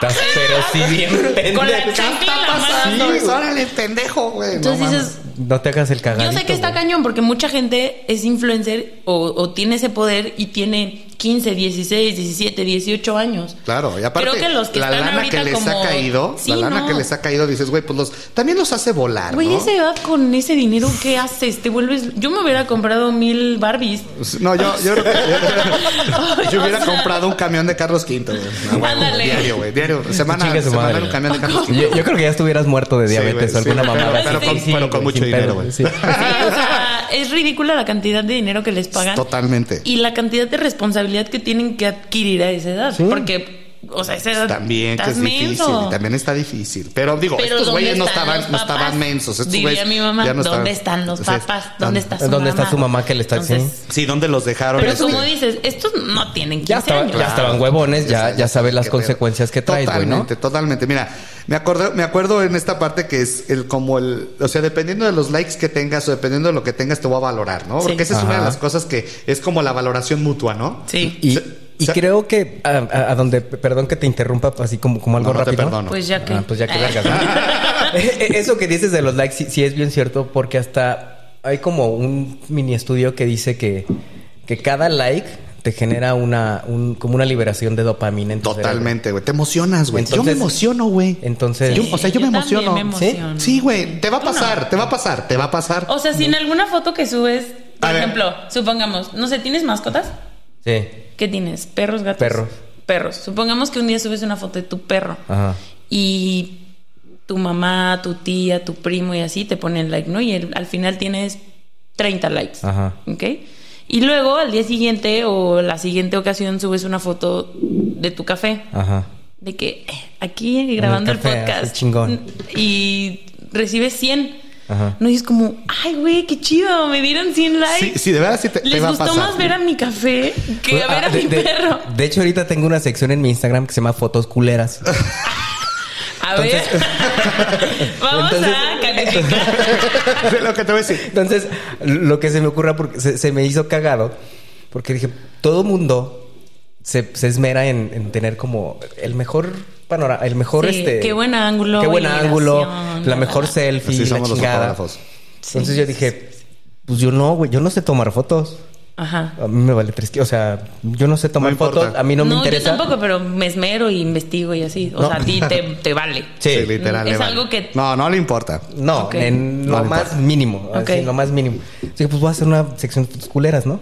[SPEAKER 2] Estás pero sí bien
[SPEAKER 3] Con la chancla mano.
[SPEAKER 1] pasando? Sí, órale, pendejo, güey.
[SPEAKER 3] Entonces
[SPEAKER 1] No
[SPEAKER 3] dices,
[SPEAKER 2] No te hagas el cagadito.
[SPEAKER 3] Yo sé que está
[SPEAKER 2] güey.
[SPEAKER 3] cañón porque mucha gente es influencer o, o tiene ese poder y tiene 15, 16, 17, 18 años.
[SPEAKER 1] Claro, y aparte,
[SPEAKER 3] Creo que los que
[SPEAKER 1] la
[SPEAKER 3] están
[SPEAKER 1] lana que les
[SPEAKER 3] como-
[SPEAKER 1] ha caído,
[SPEAKER 3] Sí,
[SPEAKER 1] la lana
[SPEAKER 3] no.
[SPEAKER 1] que les ha caído, dices, güey, pues los, también los hace volar,
[SPEAKER 3] Güey,
[SPEAKER 1] ¿no?
[SPEAKER 3] esa edad con ese dinero, ¿qué haces? Te vuelves... Yo me hubiera comprado mil Barbies.
[SPEAKER 1] No, yo, yo, creo que- yo, yo hubiera
[SPEAKER 3] O sea-
[SPEAKER 1] comprado un camión de Carlos V, güey. Ah,
[SPEAKER 3] Ándale.
[SPEAKER 1] Diario, güey, diario. Semana, semana
[SPEAKER 2] madre.
[SPEAKER 1] un camión de Carlos V.
[SPEAKER 2] Yo, yo creo que ya estuvieras muerto de
[SPEAKER 1] Sí,
[SPEAKER 2] diabetes
[SPEAKER 1] güey,
[SPEAKER 2] o alguna
[SPEAKER 1] sí,
[SPEAKER 2] mamada.
[SPEAKER 1] pero- pero con- pero con mucho dinero,
[SPEAKER 2] pedo,
[SPEAKER 1] güey.
[SPEAKER 2] sí.
[SPEAKER 3] Sí, o sea, es ridícula la cantidad de dinero que les pagan.
[SPEAKER 1] Totalmente.
[SPEAKER 3] Y la cantidad de responsabilidad que tienen que adquirir a esa edad. Porque, o sea, esa edad...
[SPEAKER 1] También que es difícil,
[SPEAKER 3] menso.
[SPEAKER 1] también está difícil. Pero digo,
[SPEAKER 3] Pero
[SPEAKER 1] estos
[SPEAKER 3] ¿dónde
[SPEAKER 1] güeyes no estaban, no estaban mensos. Estos
[SPEAKER 3] Diría
[SPEAKER 1] güeyes
[SPEAKER 3] mi mamá,
[SPEAKER 1] ya no
[SPEAKER 3] ¿dónde
[SPEAKER 1] estaban-
[SPEAKER 3] están los papás? ¿Dónde está su
[SPEAKER 2] ¿Dónde está
[SPEAKER 3] mamá?
[SPEAKER 2] su mamá que le está
[SPEAKER 3] Entonces,
[SPEAKER 2] diciendo?
[SPEAKER 1] Sí, ¿dónde los dejaron?
[SPEAKER 3] Pero
[SPEAKER 1] este?
[SPEAKER 3] como dices, estos no tienen 15
[SPEAKER 2] Ya, estaba-
[SPEAKER 3] años.
[SPEAKER 2] ya estaban huevones, ya,
[SPEAKER 1] sabes-
[SPEAKER 2] ya sabes las consecuencias que traes, güey, ¿no?
[SPEAKER 1] Totalmente, totalmente. Mira, me acuerdo, me acuerdo en esta parte que es el como el, o sea, dependiendo de los likes que tengas o dependiendo de lo que tengas te voy a valorar, ¿no?
[SPEAKER 3] Sí.
[SPEAKER 1] Porque esa es una de las cosas que es como la valoración mutua, ¿no?
[SPEAKER 3] Sí.
[SPEAKER 2] Y, y creo que a, a- a donde, perdón que te interrumpa así como, como algo
[SPEAKER 1] No, no te
[SPEAKER 2] rápido.
[SPEAKER 1] perdono.
[SPEAKER 3] Pues ya que.
[SPEAKER 2] Ah, pues ya que vergas. ¿no? Eh, eh, Eso que dices de los likes sí, sí es bien cierto porque hasta hay como un mini estudio que dice que, que cada like te genera una un- como una liberación de dopamina en tu
[SPEAKER 1] Totalmente, güey. Te emocionas, güey. Yo me emociono, güey.
[SPEAKER 2] Entonces,
[SPEAKER 1] Yo- o sea, yo me emociono.
[SPEAKER 3] me
[SPEAKER 2] ¿Sí?
[SPEAKER 3] emociono.
[SPEAKER 1] Sí, güey. Te va a
[SPEAKER 3] no.
[SPEAKER 1] pasar, te va a pasar, te va a pasar.
[SPEAKER 3] O sea, si en alguna foto que subes, por
[SPEAKER 1] A ver.
[SPEAKER 3] ejemplo, supongamos, no sé, ¿tienes mascotas?
[SPEAKER 2] Sí.
[SPEAKER 3] ¿Qué tienes? ¿Perros, gatos?
[SPEAKER 2] Perros.
[SPEAKER 3] Perros. Supongamos que un día subes una foto de tu perro
[SPEAKER 2] Ajá.
[SPEAKER 3] y tu mamá, tu tía, tu primo y así te ponen like, ¿no? Y el- al final tienes 30 likes.
[SPEAKER 2] Ajá.
[SPEAKER 3] ¿Ok? Y luego al día siguiente o la siguiente ocasión subes una foto de tu café.
[SPEAKER 2] Ajá.
[SPEAKER 3] De que eh, aquí grabando el,
[SPEAKER 2] café,
[SPEAKER 3] podcast.
[SPEAKER 2] chingón.
[SPEAKER 3] Y recibes 100.
[SPEAKER 2] Ajá.
[SPEAKER 3] No y es como, ay, güey, qué chido, me dieron 100 likes.
[SPEAKER 1] Sí, sí, de verdad sí te, te
[SPEAKER 3] Les
[SPEAKER 1] va a
[SPEAKER 3] gustó
[SPEAKER 1] pasar.
[SPEAKER 3] más ver a mi café que a
[SPEAKER 2] Ah,
[SPEAKER 3] ver a
[SPEAKER 2] de,
[SPEAKER 3] mi
[SPEAKER 2] de-
[SPEAKER 3] perro.
[SPEAKER 2] de hecho, ahorita tengo una sección en mi Instagram que se llama Fotos Culeras.
[SPEAKER 3] A A ver. Vamos
[SPEAKER 2] Entonces-
[SPEAKER 3] a calificar.
[SPEAKER 1] De lo que te voy a decir.
[SPEAKER 2] Entonces, lo que se me ocurra, porque se, se me hizo cagado, porque dije, todo mundo se, se esmera en, en tener como el mejor panorama, el mejor
[SPEAKER 3] Sí,
[SPEAKER 2] este.
[SPEAKER 3] qué buen ángulo,
[SPEAKER 2] Qué buen ángulo, la
[SPEAKER 3] la,
[SPEAKER 2] mejor
[SPEAKER 3] la.
[SPEAKER 2] selfie,
[SPEAKER 1] Así
[SPEAKER 2] la
[SPEAKER 1] somos los
[SPEAKER 2] chingada.
[SPEAKER 1] fotógrafos.
[SPEAKER 2] Entonces
[SPEAKER 3] Sí,
[SPEAKER 2] yo
[SPEAKER 3] sí,
[SPEAKER 2] dije, pues yo no, güey, yo no sé tomar fotos.
[SPEAKER 3] Ajá.
[SPEAKER 2] A mí me vale tres, o sea, yo no sé tomar
[SPEAKER 1] No
[SPEAKER 2] fotos, a mí no, me interesa.
[SPEAKER 3] yo tampoco, pero me esmero y investigo y así. O
[SPEAKER 2] No.
[SPEAKER 3] sea, a ti te, te vale.
[SPEAKER 2] Sí.
[SPEAKER 1] Sí, literal.
[SPEAKER 3] Es
[SPEAKER 1] le vale.
[SPEAKER 3] algo que-
[SPEAKER 1] No, no le importa.
[SPEAKER 2] No,
[SPEAKER 3] Ok.
[SPEAKER 2] en
[SPEAKER 1] No
[SPEAKER 2] lo más
[SPEAKER 1] importa.
[SPEAKER 2] mínimo.
[SPEAKER 3] Ok.
[SPEAKER 2] Así, lo más mínimo. Así que pues voy a hacer una sección de fotos culeras, ¿no?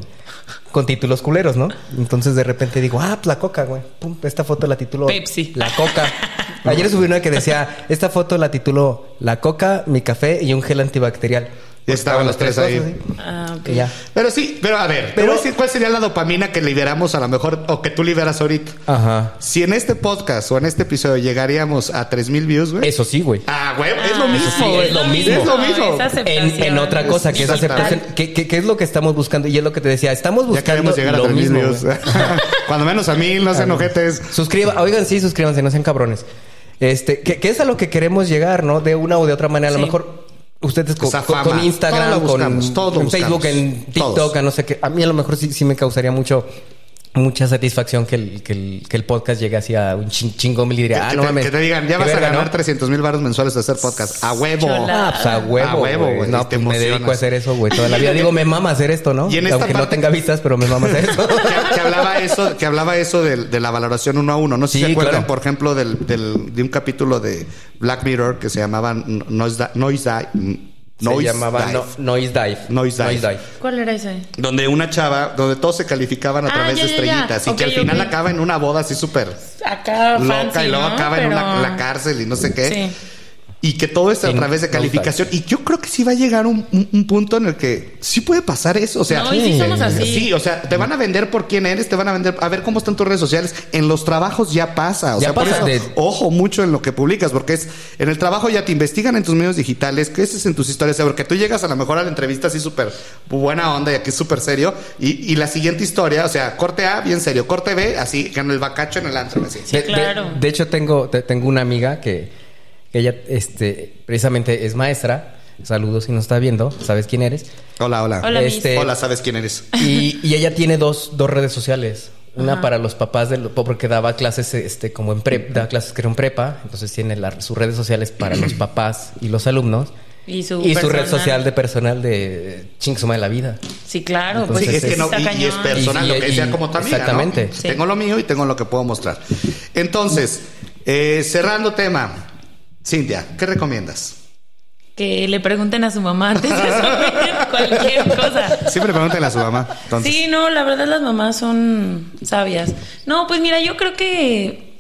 [SPEAKER 2] Con títulos culeros, ¿no? Entonces de repente digo, ah, pues la coca, güey. Pum, esta foto la titulo.
[SPEAKER 3] Pepsi.
[SPEAKER 2] La coca. Ayer subí una que decía, esta foto la tituló La coca, mi café y un gel antibacterial.
[SPEAKER 1] Y estaban los tres ahí.
[SPEAKER 2] cosas, ¿sí?
[SPEAKER 3] Ah, ok.
[SPEAKER 2] Ya.
[SPEAKER 1] Pero sí, pero a ver, te
[SPEAKER 2] Pero-
[SPEAKER 1] voy a decir cuál sería la dopamina que liberamos a lo mejor o que tú liberas ahorita.
[SPEAKER 2] Ajá.
[SPEAKER 1] Si en este podcast o en este episodio llegaríamos a 3000 views, güey.
[SPEAKER 2] Eso sí, güey.
[SPEAKER 1] Ah, güey, es lo
[SPEAKER 3] Ah,
[SPEAKER 1] mismo,
[SPEAKER 2] sí,
[SPEAKER 1] güey.
[SPEAKER 2] es lo mismo.
[SPEAKER 1] Es lo mismo.
[SPEAKER 3] Es.
[SPEAKER 2] En, en otra cosa, que es aceptación. ¿Qué, qué, qué es lo que estamos buscando? Y es lo que te decía, estamos
[SPEAKER 1] Ya
[SPEAKER 2] buscando
[SPEAKER 1] queremos llegar a
[SPEAKER 2] lo
[SPEAKER 1] 3000
[SPEAKER 2] mismo.
[SPEAKER 1] views. Cuando menos a mil, no sean ojetes.
[SPEAKER 2] Suscriba, oigan, sí, suscríbanse, no sean cabrones. Este, que, que es a lo que queremos llegar, ¿no? De una o de otra manera. A
[SPEAKER 3] Sí.
[SPEAKER 2] lo mejor ustedes con, con- con Instagram, con,
[SPEAKER 1] buscamos,
[SPEAKER 2] en Facebook, en TikTok, a no sé qué. A mí a lo mejor sí, sí me causaría mucho mucha satisfacción que el, que el, que el podcast llegue hacia un chin- chingón y diría, ah,
[SPEAKER 1] que,
[SPEAKER 2] no
[SPEAKER 1] te,
[SPEAKER 2] mames.
[SPEAKER 1] que te digan, ya vas a ganar
[SPEAKER 2] ¿no?
[SPEAKER 1] 300 mil baros mensuales de hacer podcast. A huevo.
[SPEAKER 2] Ah, pues a huevo,
[SPEAKER 1] A huevo,
[SPEAKER 2] güey. No, pues me dedico a hacer eso, güey, toda la vida. Digo, me mama hacer esto, ¿no?
[SPEAKER 1] Y en esta
[SPEAKER 2] Aunque no tenga vistas, pero me mama hacer eso.
[SPEAKER 1] que, que hablaba eso, que hablaba eso de, de la valoración uno a uno. No sé si
[SPEAKER 2] Sí,
[SPEAKER 1] se acuerdan,
[SPEAKER 2] claro.
[SPEAKER 1] por ejemplo, del, del- de un capítulo de Black Mirror que se llamaba Noise, Di- Noise,
[SPEAKER 2] Se llamaba
[SPEAKER 1] Dive,
[SPEAKER 2] no- Noise Dive.
[SPEAKER 1] Noise Dive.
[SPEAKER 3] ¿Cuál era ese?
[SPEAKER 1] donde una chava, donde todos se calificaban a
[SPEAKER 3] Ah,
[SPEAKER 1] través
[SPEAKER 3] ya,
[SPEAKER 1] de
[SPEAKER 3] ya, ya.
[SPEAKER 1] estrellitas y que al final acaba en una boda así súper
[SPEAKER 3] Acá
[SPEAKER 1] loca
[SPEAKER 3] fancy,
[SPEAKER 1] y luego
[SPEAKER 3] ¿no?
[SPEAKER 1] acaba en, una- la cárcel y no sé qué.
[SPEAKER 3] Sí.
[SPEAKER 1] Y que todo es a
[SPEAKER 2] En
[SPEAKER 1] través de calificación. Y yo creo que sí va a llegar un, un- un punto en el que sí puede pasar eso. O sea,
[SPEAKER 3] No, y sí somos así.
[SPEAKER 1] Sí, o sea, te van a vender por quién eres, te van a vender a ver cómo están tus redes sociales. En los trabajos ya pasa. O
[SPEAKER 2] Ya
[SPEAKER 1] sea, por
[SPEAKER 2] pasa
[SPEAKER 1] eso,
[SPEAKER 2] de-
[SPEAKER 1] ojo mucho en lo que publicas, porque es en el trabajo ya te investigan en tus medios digitales, qué es en tus historias, o sea, porque tú llegas a lo mejor a la entrevista así súper buena onda y aquí es súper serio. Y, y la siguiente historia, o sea, corte A, bien serio, corte B, así, con el bacacho en el antro, así.
[SPEAKER 3] Sí,
[SPEAKER 2] de, de-
[SPEAKER 3] claro.
[SPEAKER 2] De, hecho, tengo, te- tengo una amiga que, que ella este, precisamente es maestra. Saludos si nos está viendo. ¿Sabes quién eres?
[SPEAKER 1] Hola, hola.
[SPEAKER 3] Hola.
[SPEAKER 2] Este-
[SPEAKER 1] Hola, ¿sabes quién eres?
[SPEAKER 2] Y, y ella tiene dos, dos redes sociales. Una
[SPEAKER 3] Ajá.
[SPEAKER 2] para los papás del porque daba clases este como en prep, daba clases que era en prepa, entonces tiene la- sus redes sociales para los papás y los alumnos
[SPEAKER 3] Y su,
[SPEAKER 2] y su red social de personal de chingsuma de la vida.
[SPEAKER 3] Sí, claro.
[SPEAKER 2] Entonces,
[SPEAKER 3] pues
[SPEAKER 1] Sí, es que no,
[SPEAKER 3] está
[SPEAKER 1] y, y es personal,
[SPEAKER 2] Y-
[SPEAKER 1] lo que
[SPEAKER 2] y-
[SPEAKER 1] sea como tu amiga, ¿no?
[SPEAKER 2] exactamente.
[SPEAKER 3] Sí.
[SPEAKER 1] Tengo lo mío y tengo lo que puedo mostrar. Entonces, eh, cerrando tema, Cintia, ¿qué recomiendas?
[SPEAKER 3] Que le pregunten a su mamá antes de subir cualquier cosa.
[SPEAKER 1] Siempre pregúntale a su mamá. Entonces,
[SPEAKER 3] Sí, no, la verdad las mamás son sabias. No, pues mira, yo creo que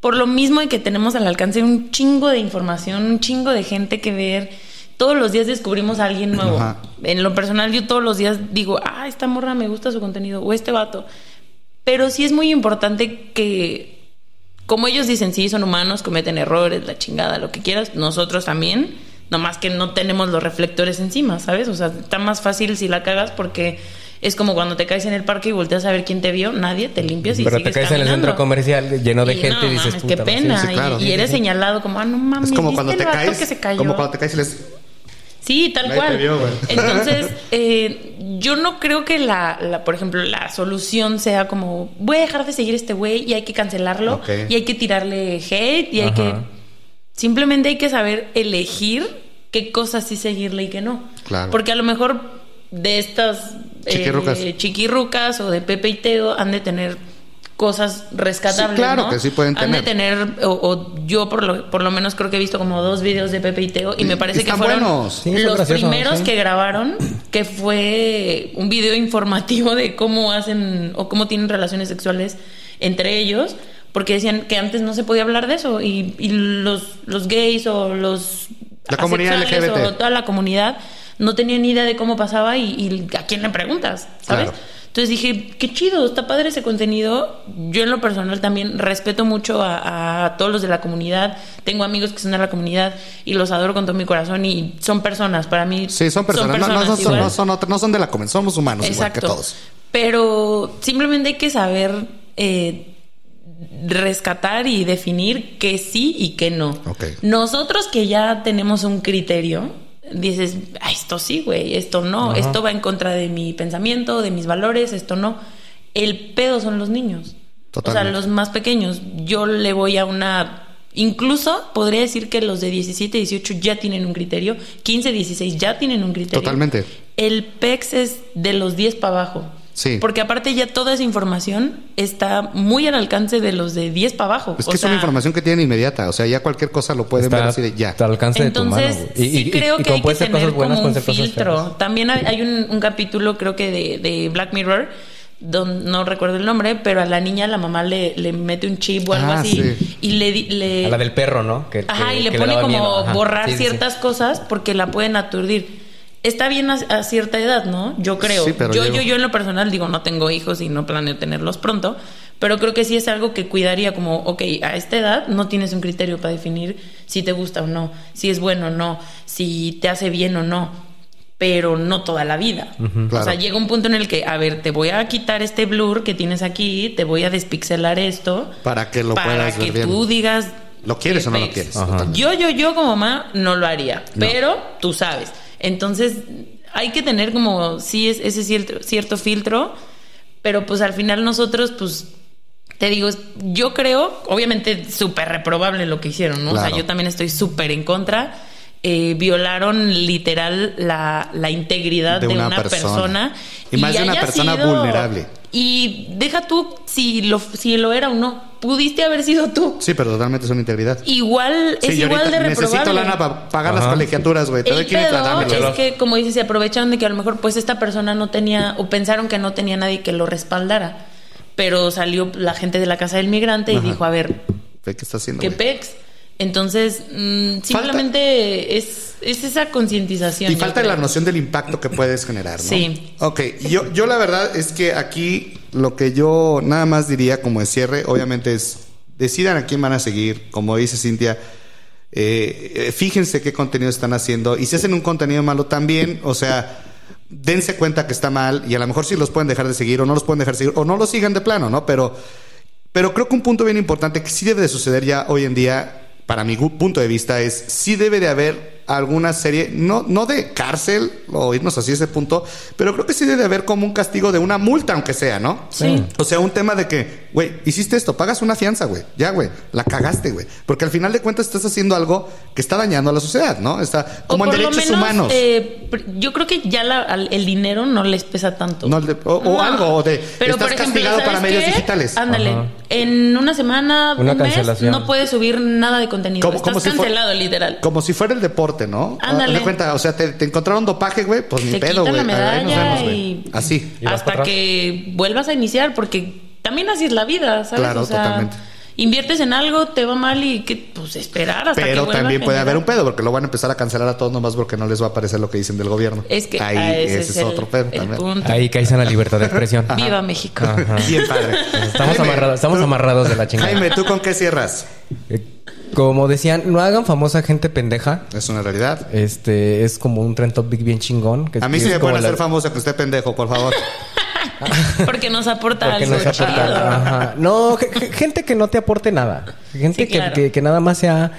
[SPEAKER 3] por lo mismo de que tenemos al alcance un chingo de información, un chingo de gente que ver, todos los días descubrimos a alguien nuevo.
[SPEAKER 1] Ajá.
[SPEAKER 3] En lo personal, yo todos los días digo, ah, esta morra me gusta su contenido, o este vato. Pero sí es muy importante que, como ellos dicen, sí, son humanos, cometen errores, la chingada, lo que quieras, nosotros también. Nomás que no tenemos los reflectores encima, ¿sabes? O sea, está más fácil si la cagas porque es como cuando te caes en el parque y volteas a ver quién te vio, nadie, te limpias y
[SPEAKER 2] Pero te
[SPEAKER 3] sigues
[SPEAKER 2] caes en el centro comercial lleno de
[SPEAKER 3] Y
[SPEAKER 2] gente
[SPEAKER 3] no,
[SPEAKER 2] y dices,
[SPEAKER 3] mames,
[SPEAKER 2] puta
[SPEAKER 3] qué
[SPEAKER 2] madre".
[SPEAKER 3] pena.
[SPEAKER 1] Sí, sí, claro.
[SPEAKER 3] y, y eres señalado como, ah, no mames,
[SPEAKER 1] es como
[SPEAKER 3] ¿viste
[SPEAKER 1] cuando te caes.
[SPEAKER 3] que se cayó?
[SPEAKER 1] Como cuando te caes y les.
[SPEAKER 3] Sí, tal
[SPEAKER 1] Nadie
[SPEAKER 3] cual.
[SPEAKER 1] vio.
[SPEAKER 3] Entonces, eh, yo no creo que la, la, por ejemplo, la solución sea como, voy a dejar de seguir a este güey y hay que cancelarlo y hay que tirarle hate y hay que... Simplemente hay que saber elegir qué cosas sí seguirle y qué no.
[SPEAKER 1] Claro.
[SPEAKER 3] Porque a lo mejor de estas eh,
[SPEAKER 1] Chiquirrucas.
[SPEAKER 3] chiquirrucas o de Pepe y Teo han de tener cosas rescatables.
[SPEAKER 1] Sí, claro
[SPEAKER 3] ¿no?
[SPEAKER 1] que sí pueden
[SPEAKER 3] Han de
[SPEAKER 1] tener.
[SPEAKER 3] tener, o, o yo por lo, por lo menos creo que he visto como dos videos de Pepe y Teo y
[SPEAKER 1] Y-
[SPEAKER 3] me parece
[SPEAKER 1] y
[SPEAKER 3] que fueron
[SPEAKER 1] buenos.
[SPEAKER 2] Sí,
[SPEAKER 3] los primeros
[SPEAKER 2] sí.
[SPEAKER 3] que grabaron, que fue un video informativo de cómo hacen o cómo tienen relaciones sexuales entre ellos, porque decían que antes no se podía hablar de eso y, y los, los gays o los
[SPEAKER 1] La comunidad
[SPEAKER 3] asexuales
[SPEAKER 1] LGBT.
[SPEAKER 3] o toda la comunidad no tenían ni idea de cómo pasaba y, y a quién le preguntas, ¿sabes?
[SPEAKER 1] Claro.
[SPEAKER 3] Entonces dije, qué chido, está padre ese contenido. Yo en lo personal también respeto mucho a, a todos los de la comunidad. Tengo amigos que son de la comunidad y los adoro con todo mi corazón y son personas. Para mí
[SPEAKER 1] Sí, son personas. no, no, no son, no, son no son de la comen, somos humanos igual que todos.
[SPEAKER 3] Pero simplemente hay que saber eh, rescatar y definir qué sí y qué no.
[SPEAKER 1] Ok.
[SPEAKER 3] Nosotros que ya tenemos un criterio, dices, "Ah, esto sí, güey, esto no, esto va en contra de mi pensamiento, de mis valores, esto no. El pedo son los niños. O
[SPEAKER 1] Totalmente.
[SPEAKER 3] sea, los más pequeños. Yo le voy a una... Incluso podría decir que los de 17, 18 ya tienen un criterio, 15, 16 ya tienen un criterio.
[SPEAKER 1] Totalmente.
[SPEAKER 3] El PEX es de los 10 para abajo.
[SPEAKER 1] Sí.
[SPEAKER 3] Porque aparte ya toda esa información está muy al alcance de los de 10 para abajo.
[SPEAKER 1] Es
[SPEAKER 3] O
[SPEAKER 1] que es una información que tienen inmediata. O sea, ya cualquier cosa lo pueden ver
[SPEAKER 2] Está,
[SPEAKER 1] así de ya.
[SPEAKER 2] está al alcance de tu mano.
[SPEAKER 3] Entonces,
[SPEAKER 2] güey.
[SPEAKER 3] sí creo que hay que tener
[SPEAKER 2] cosas buenas,
[SPEAKER 3] como un filtro.
[SPEAKER 2] feas.
[SPEAKER 3] También hay, hay un, un capítulo, creo que de, de Black Mirror, don- no recuerdo el nombre, pero a la niña la mamá le, le mete un chip o algo
[SPEAKER 1] Ah,
[SPEAKER 3] así
[SPEAKER 1] sí.
[SPEAKER 3] y le... di- le
[SPEAKER 2] A la del perro, ¿no? Que,
[SPEAKER 3] Ajá,
[SPEAKER 2] que-
[SPEAKER 3] y le
[SPEAKER 2] que
[SPEAKER 3] pone como borrar
[SPEAKER 2] Sí, sí, sí.
[SPEAKER 3] ciertas cosas porque la pueden aturdir. Está bien a, a cierta edad, ¿no? Yo creo.
[SPEAKER 1] Sí, pero
[SPEAKER 3] yo,
[SPEAKER 1] llego-
[SPEAKER 3] yo, yo en lo personal digo, no tengo hijos y no planeo tenerlos pronto, pero creo que sí es algo que cuidaría como, ok, a esta edad no tienes un criterio para definir si te gusta o no, si es bueno o no, si te hace bien o no, pero no toda la vida. O
[SPEAKER 1] Claro.
[SPEAKER 3] sea, llega un punto en el que, a ver, te voy a quitar este blur que tienes aquí, te voy a despixelar esto.
[SPEAKER 1] Para que lo
[SPEAKER 3] para
[SPEAKER 1] puedas
[SPEAKER 3] que
[SPEAKER 1] ver bien.
[SPEAKER 3] tú digas
[SPEAKER 1] ¿Lo quieres o no lo quieres?
[SPEAKER 2] Ajá.
[SPEAKER 3] Yo, yo, yo como mamá no lo haría, pero tú sabes. Entonces, hay que tener como, sí, es, ese cierto, cierto filtro, pero pues al final nosotros, pues, te digo, yo creo, obviamente, súper reprobable lo que hicieron, ¿no? O sea, yo también estoy súper en contra. Eh, violaron literal la, la integridad
[SPEAKER 1] De
[SPEAKER 3] de,
[SPEAKER 1] una
[SPEAKER 3] una,
[SPEAKER 1] persona.
[SPEAKER 3] persona.
[SPEAKER 1] Y más de una persona vulnerable.
[SPEAKER 3] Y deja tú si lo, si lo era o no. Pudiste haber sido tú.
[SPEAKER 1] Sí, pero totalmente es una integridad.
[SPEAKER 3] Igual,
[SPEAKER 1] Sí,
[SPEAKER 3] es igual de reprobable.
[SPEAKER 1] necesito lana para pagar las colegiaturas, güey. Te doy
[SPEAKER 3] El
[SPEAKER 1] 500,
[SPEAKER 3] pedo es que, como dices, se aprovecharon de que a lo mejor pues esta persona no tenía, o pensaron que no tenía nadie que lo respaldara. Pero salió la gente de la casa del migrante y
[SPEAKER 1] Ajá.
[SPEAKER 3] dijo, a ver,
[SPEAKER 1] Ve ¿Qué está haciendo?
[SPEAKER 3] ¿qué pex? Entonces, mm, simplemente es, es esa concientización.
[SPEAKER 1] Y falta
[SPEAKER 3] creo.
[SPEAKER 1] la noción del impacto que puedes generar, ¿no?
[SPEAKER 3] Sí.
[SPEAKER 1] Ok, yo, yo la verdad es que aquí lo que yo nada más diría como de cierre, obviamente es, decidan a quién van a seguir, como dice Cintia, eh, eh, fíjense qué contenido están haciendo y si hacen un contenido malo también, o sea, dense cuenta que está mal y a lo mejor sí los pueden dejar de seguir o no los pueden dejar de seguir o no los sigan de plano, ¿no? Pero, pero creo que un punto bien importante que sí debe de suceder ya hoy en día, para mi punto de vista, es sí debe de haber alguna serie, no, no de cárcel o irnos así a ese punto, pero creo que sí debe de haber como un castigo de una multa, aunque sea, ¿no?
[SPEAKER 3] Sí.
[SPEAKER 1] O sea, un tema de que, güey, hiciste esto, pagas una fianza, güey. Ya, güey, la cagaste, güey. Porque al final de cuentas estás haciendo algo que está dañando a la sociedad, ¿no? Está
[SPEAKER 3] O
[SPEAKER 1] como en
[SPEAKER 3] lo
[SPEAKER 1] derechos
[SPEAKER 3] menos,
[SPEAKER 1] humanos.
[SPEAKER 3] eh, yo creo que ya la- al- el dinero no les pesa tanto.
[SPEAKER 1] No, de- o, o
[SPEAKER 3] No.
[SPEAKER 1] algo, o de
[SPEAKER 3] Pero,
[SPEAKER 1] estás
[SPEAKER 3] por ejemplo,
[SPEAKER 1] castigado para
[SPEAKER 3] ¿sabes
[SPEAKER 1] medios digitales.
[SPEAKER 3] Ándale,
[SPEAKER 2] Ajá.
[SPEAKER 3] en una semana,
[SPEAKER 2] Una
[SPEAKER 3] un mes, no puedes subir nada de contenido.
[SPEAKER 1] Como-
[SPEAKER 3] Estás
[SPEAKER 1] como si fuera-
[SPEAKER 3] cancelado, literal.
[SPEAKER 1] Como si fuera el deporte, ¿no?
[SPEAKER 3] Ándale.
[SPEAKER 1] Haz de cuenta, o sea, te, te encontraron dopaje, güey, pues ni
[SPEAKER 3] Te
[SPEAKER 1] pedo, güey. Así.
[SPEAKER 2] ¿Y
[SPEAKER 3] Hasta que vuelvas a iniciar, porque también así es la vida, ¿sabes?
[SPEAKER 1] Claro,
[SPEAKER 3] o sea,
[SPEAKER 1] totalmente.
[SPEAKER 3] inviertes en algo, te va mal y que, pues esperar hasta que
[SPEAKER 1] Pero también puede haber un pedo, porque lo van a empezar a cancelar a todos nomás porque no les va a parecer lo que dicen del gobierno.
[SPEAKER 3] Es que
[SPEAKER 1] ahí
[SPEAKER 3] ah, ese
[SPEAKER 1] ese es,
[SPEAKER 3] el-
[SPEAKER 1] otro pedo
[SPEAKER 3] el
[SPEAKER 1] también.
[SPEAKER 3] punto.
[SPEAKER 2] Ahí caes en la libertad de expresión.
[SPEAKER 3] Viva México.
[SPEAKER 2] Ajá.
[SPEAKER 1] Bien padre.
[SPEAKER 2] Estamos
[SPEAKER 1] Jaime,
[SPEAKER 2] amarrados, estamos
[SPEAKER 1] tú-
[SPEAKER 2] amarrados de la chingada.
[SPEAKER 1] Jaime, ¿tú con qué cierras?
[SPEAKER 2] Como decían, no hagan famosa gente pendeja.
[SPEAKER 1] Es una realidad.
[SPEAKER 2] Este es como un trend topic bien chingón. que
[SPEAKER 1] A mí sí me pueden
[SPEAKER 2] la-
[SPEAKER 1] hacer famosa que usted pendejo, por favor.
[SPEAKER 3] Porque nos aporta
[SPEAKER 2] porque
[SPEAKER 3] algo
[SPEAKER 2] aporta-. Ajá. No, ge- ge- gente que no te aporte nada. Gente
[SPEAKER 3] Sí,
[SPEAKER 2] que,
[SPEAKER 3] claro.
[SPEAKER 2] que- que nada más sea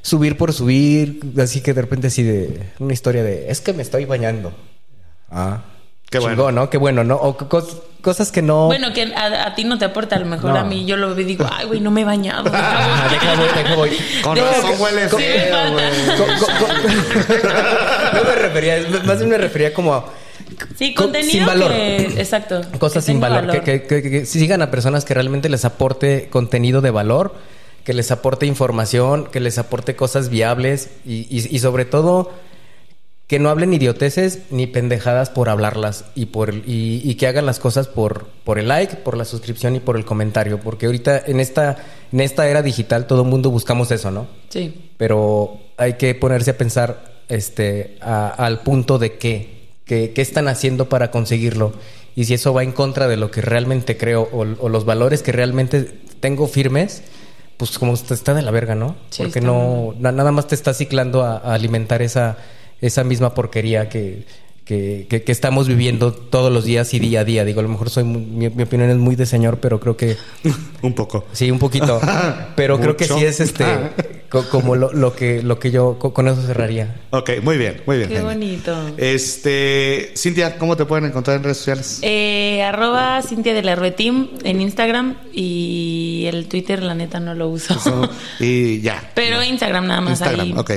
[SPEAKER 2] subir por subir. Así que de repente así de una historia de es que me estoy bañando. Ah.
[SPEAKER 1] Qué bueno.
[SPEAKER 2] Chingón, ¿no? Qué bueno, ¿no? O cos- cosas que no.
[SPEAKER 3] Bueno, que a, a ti no te aporta, a lo mejor
[SPEAKER 2] No.
[SPEAKER 3] a mí yo lo digo, ay, güey, no me he bañado.
[SPEAKER 2] Ah, deja voy, deja voy.
[SPEAKER 1] Con
[SPEAKER 2] No,
[SPEAKER 1] razón
[SPEAKER 2] que-
[SPEAKER 1] huele feo, güey.
[SPEAKER 2] no me refería, más bien me refería como a
[SPEAKER 3] Sí,
[SPEAKER 2] Co-
[SPEAKER 3] contenido
[SPEAKER 2] sin valor.
[SPEAKER 3] que- exacto.
[SPEAKER 2] cosas
[SPEAKER 3] que
[SPEAKER 2] sin valor, Que, que- que- que sigan a personas que realmente les aporte contenido de valor, que les aporte información, que les aporte cosas viables y, y- y sobre todo que no hablen idioteces ni pendejadas por hablarlas y por y, y que hagan las cosas por, por el like, por la suscripción y por el comentario, porque ahorita en esta en esta era digital todo el mundo buscamos eso, ¿no?
[SPEAKER 3] Sí.
[SPEAKER 2] pero hay que ponerse a pensar este a- al punto de qué, qué qué están haciendo para conseguirlo y si eso va en contra de lo que realmente creo o, o los valores que realmente tengo firmes pues como está de la verga no
[SPEAKER 3] Sí,
[SPEAKER 2] porque no na- nada más te está ciclando a, a alimentar esa esa misma porquería que que, que- que estamos viviendo todos los días y día a día. Digo, a lo mejor soy muy- mi, mi opinión es muy de señor, pero creo que
[SPEAKER 1] Un poco.
[SPEAKER 2] sí, un poquito. Pero creo que sí es este co- como lo, lo que lo que yo co- con eso cerraría.
[SPEAKER 1] Ok, muy bien, muy bien.
[SPEAKER 3] Qué
[SPEAKER 1] Jaime.
[SPEAKER 3] bonito.
[SPEAKER 1] Este, Cintia, ¿cómo te pueden encontrar en redes sociales?
[SPEAKER 3] Eh, arroba Cintia de la Rue Team en Instagram y el Twitter, la neta, no lo uso.
[SPEAKER 1] y ya.
[SPEAKER 3] Pero Instagram nada más
[SPEAKER 1] Instagram,
[SPEAKER 3] ahí.
[SPEAKER 1] ok.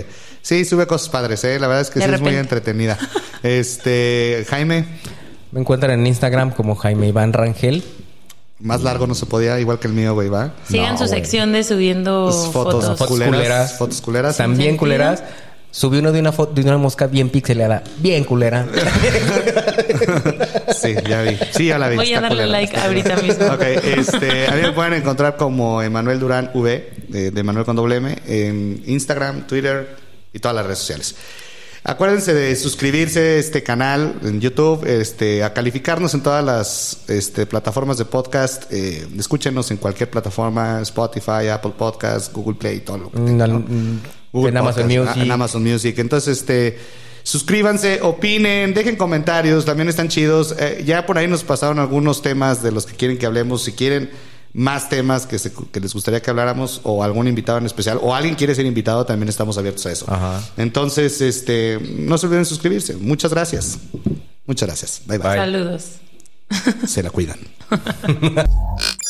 [SPEAKER 1] Sí, sube cosas padres, ¿eh? La verdad es que
[SPEAKER 3] De
[SPEAKER 1] sí es muy entretenida. Este, Jaime,
[SPEAKER 2] Me encuentran en Instagram como Jaime Iván Rangel.
[SPEAKER 1] más largo no se podía, igual que el mío, güey, ¿va?
[SPEAKER 3] Sigan
[SPEAKER 2] No,
[SPEAKER 3] su
[SPEAKER 2] güey.
[SPEAKER 3] sección de subiendo
[SPEAKER 1] Pues, fotos,
[SPEAKER 3] fotos.
[SPEAKER 2] Fotos
[SPEAKER 1] culeras,
[SPEAKER 2] culeras.
[SPEAKER 1] Fotos culeras.
[SPEAKER 2] También culeras. Subí uno de una foto de una mosca bien pixeleada, bien culera.
[SPEAKER 1] Sí, ya vi. Sí, ya la vi.
[SPEAKER 3] Voy a darle
[SPEAKER 1] culera,
[SPEAKER 3] like ahorita mismo.
[SPEAKER 1] Ok, este, a mí me pueden encontrar como Emanuel Durán V, de, de Manuel con doble M, en Instagram, Twitter y todas las redes sociales. Acuérdense de suscribirse a este canal en YouTube, este, a calificarnos en todas las este, plataformas de podcast. eh, escúchenos en cualquier plataforma, Spotify, Apple Podcast, Google Play, todo lo que
[SPEAKER 2] Mm,
[SPEAKER 1] tengan, ¿no?
[SPEAKER 2] mm,
[SPEAKER 1] Google
[SPEAKER 2] en Amazon
[SPEAKER 1] Podcast,
[SPEAKER 2] Music.
[SPEAKER 1] En Amazon Music. Entonces, este, suscríbanse, opinen, dejen comentarios, también están chidos. Eh, ya por ahí nos pasaron algunos temas de los que quieren que hablemos. Si quieren más temas que, se- que les gustaría que habláramos o algún invitado en especial o alguien quiere ser invitado, también estamos abiertos a eso.
[SPEAKER 2] Ajá.
[SPEAKER 1] Entonces, este, no se olviden suscribirse. Muchas gracias. Muchas gracias. Bye bye.
[SPEAKER 2] Bye.
[SPEAKER 3] Saludos.
[SPEAKER 1] Se la cuidan.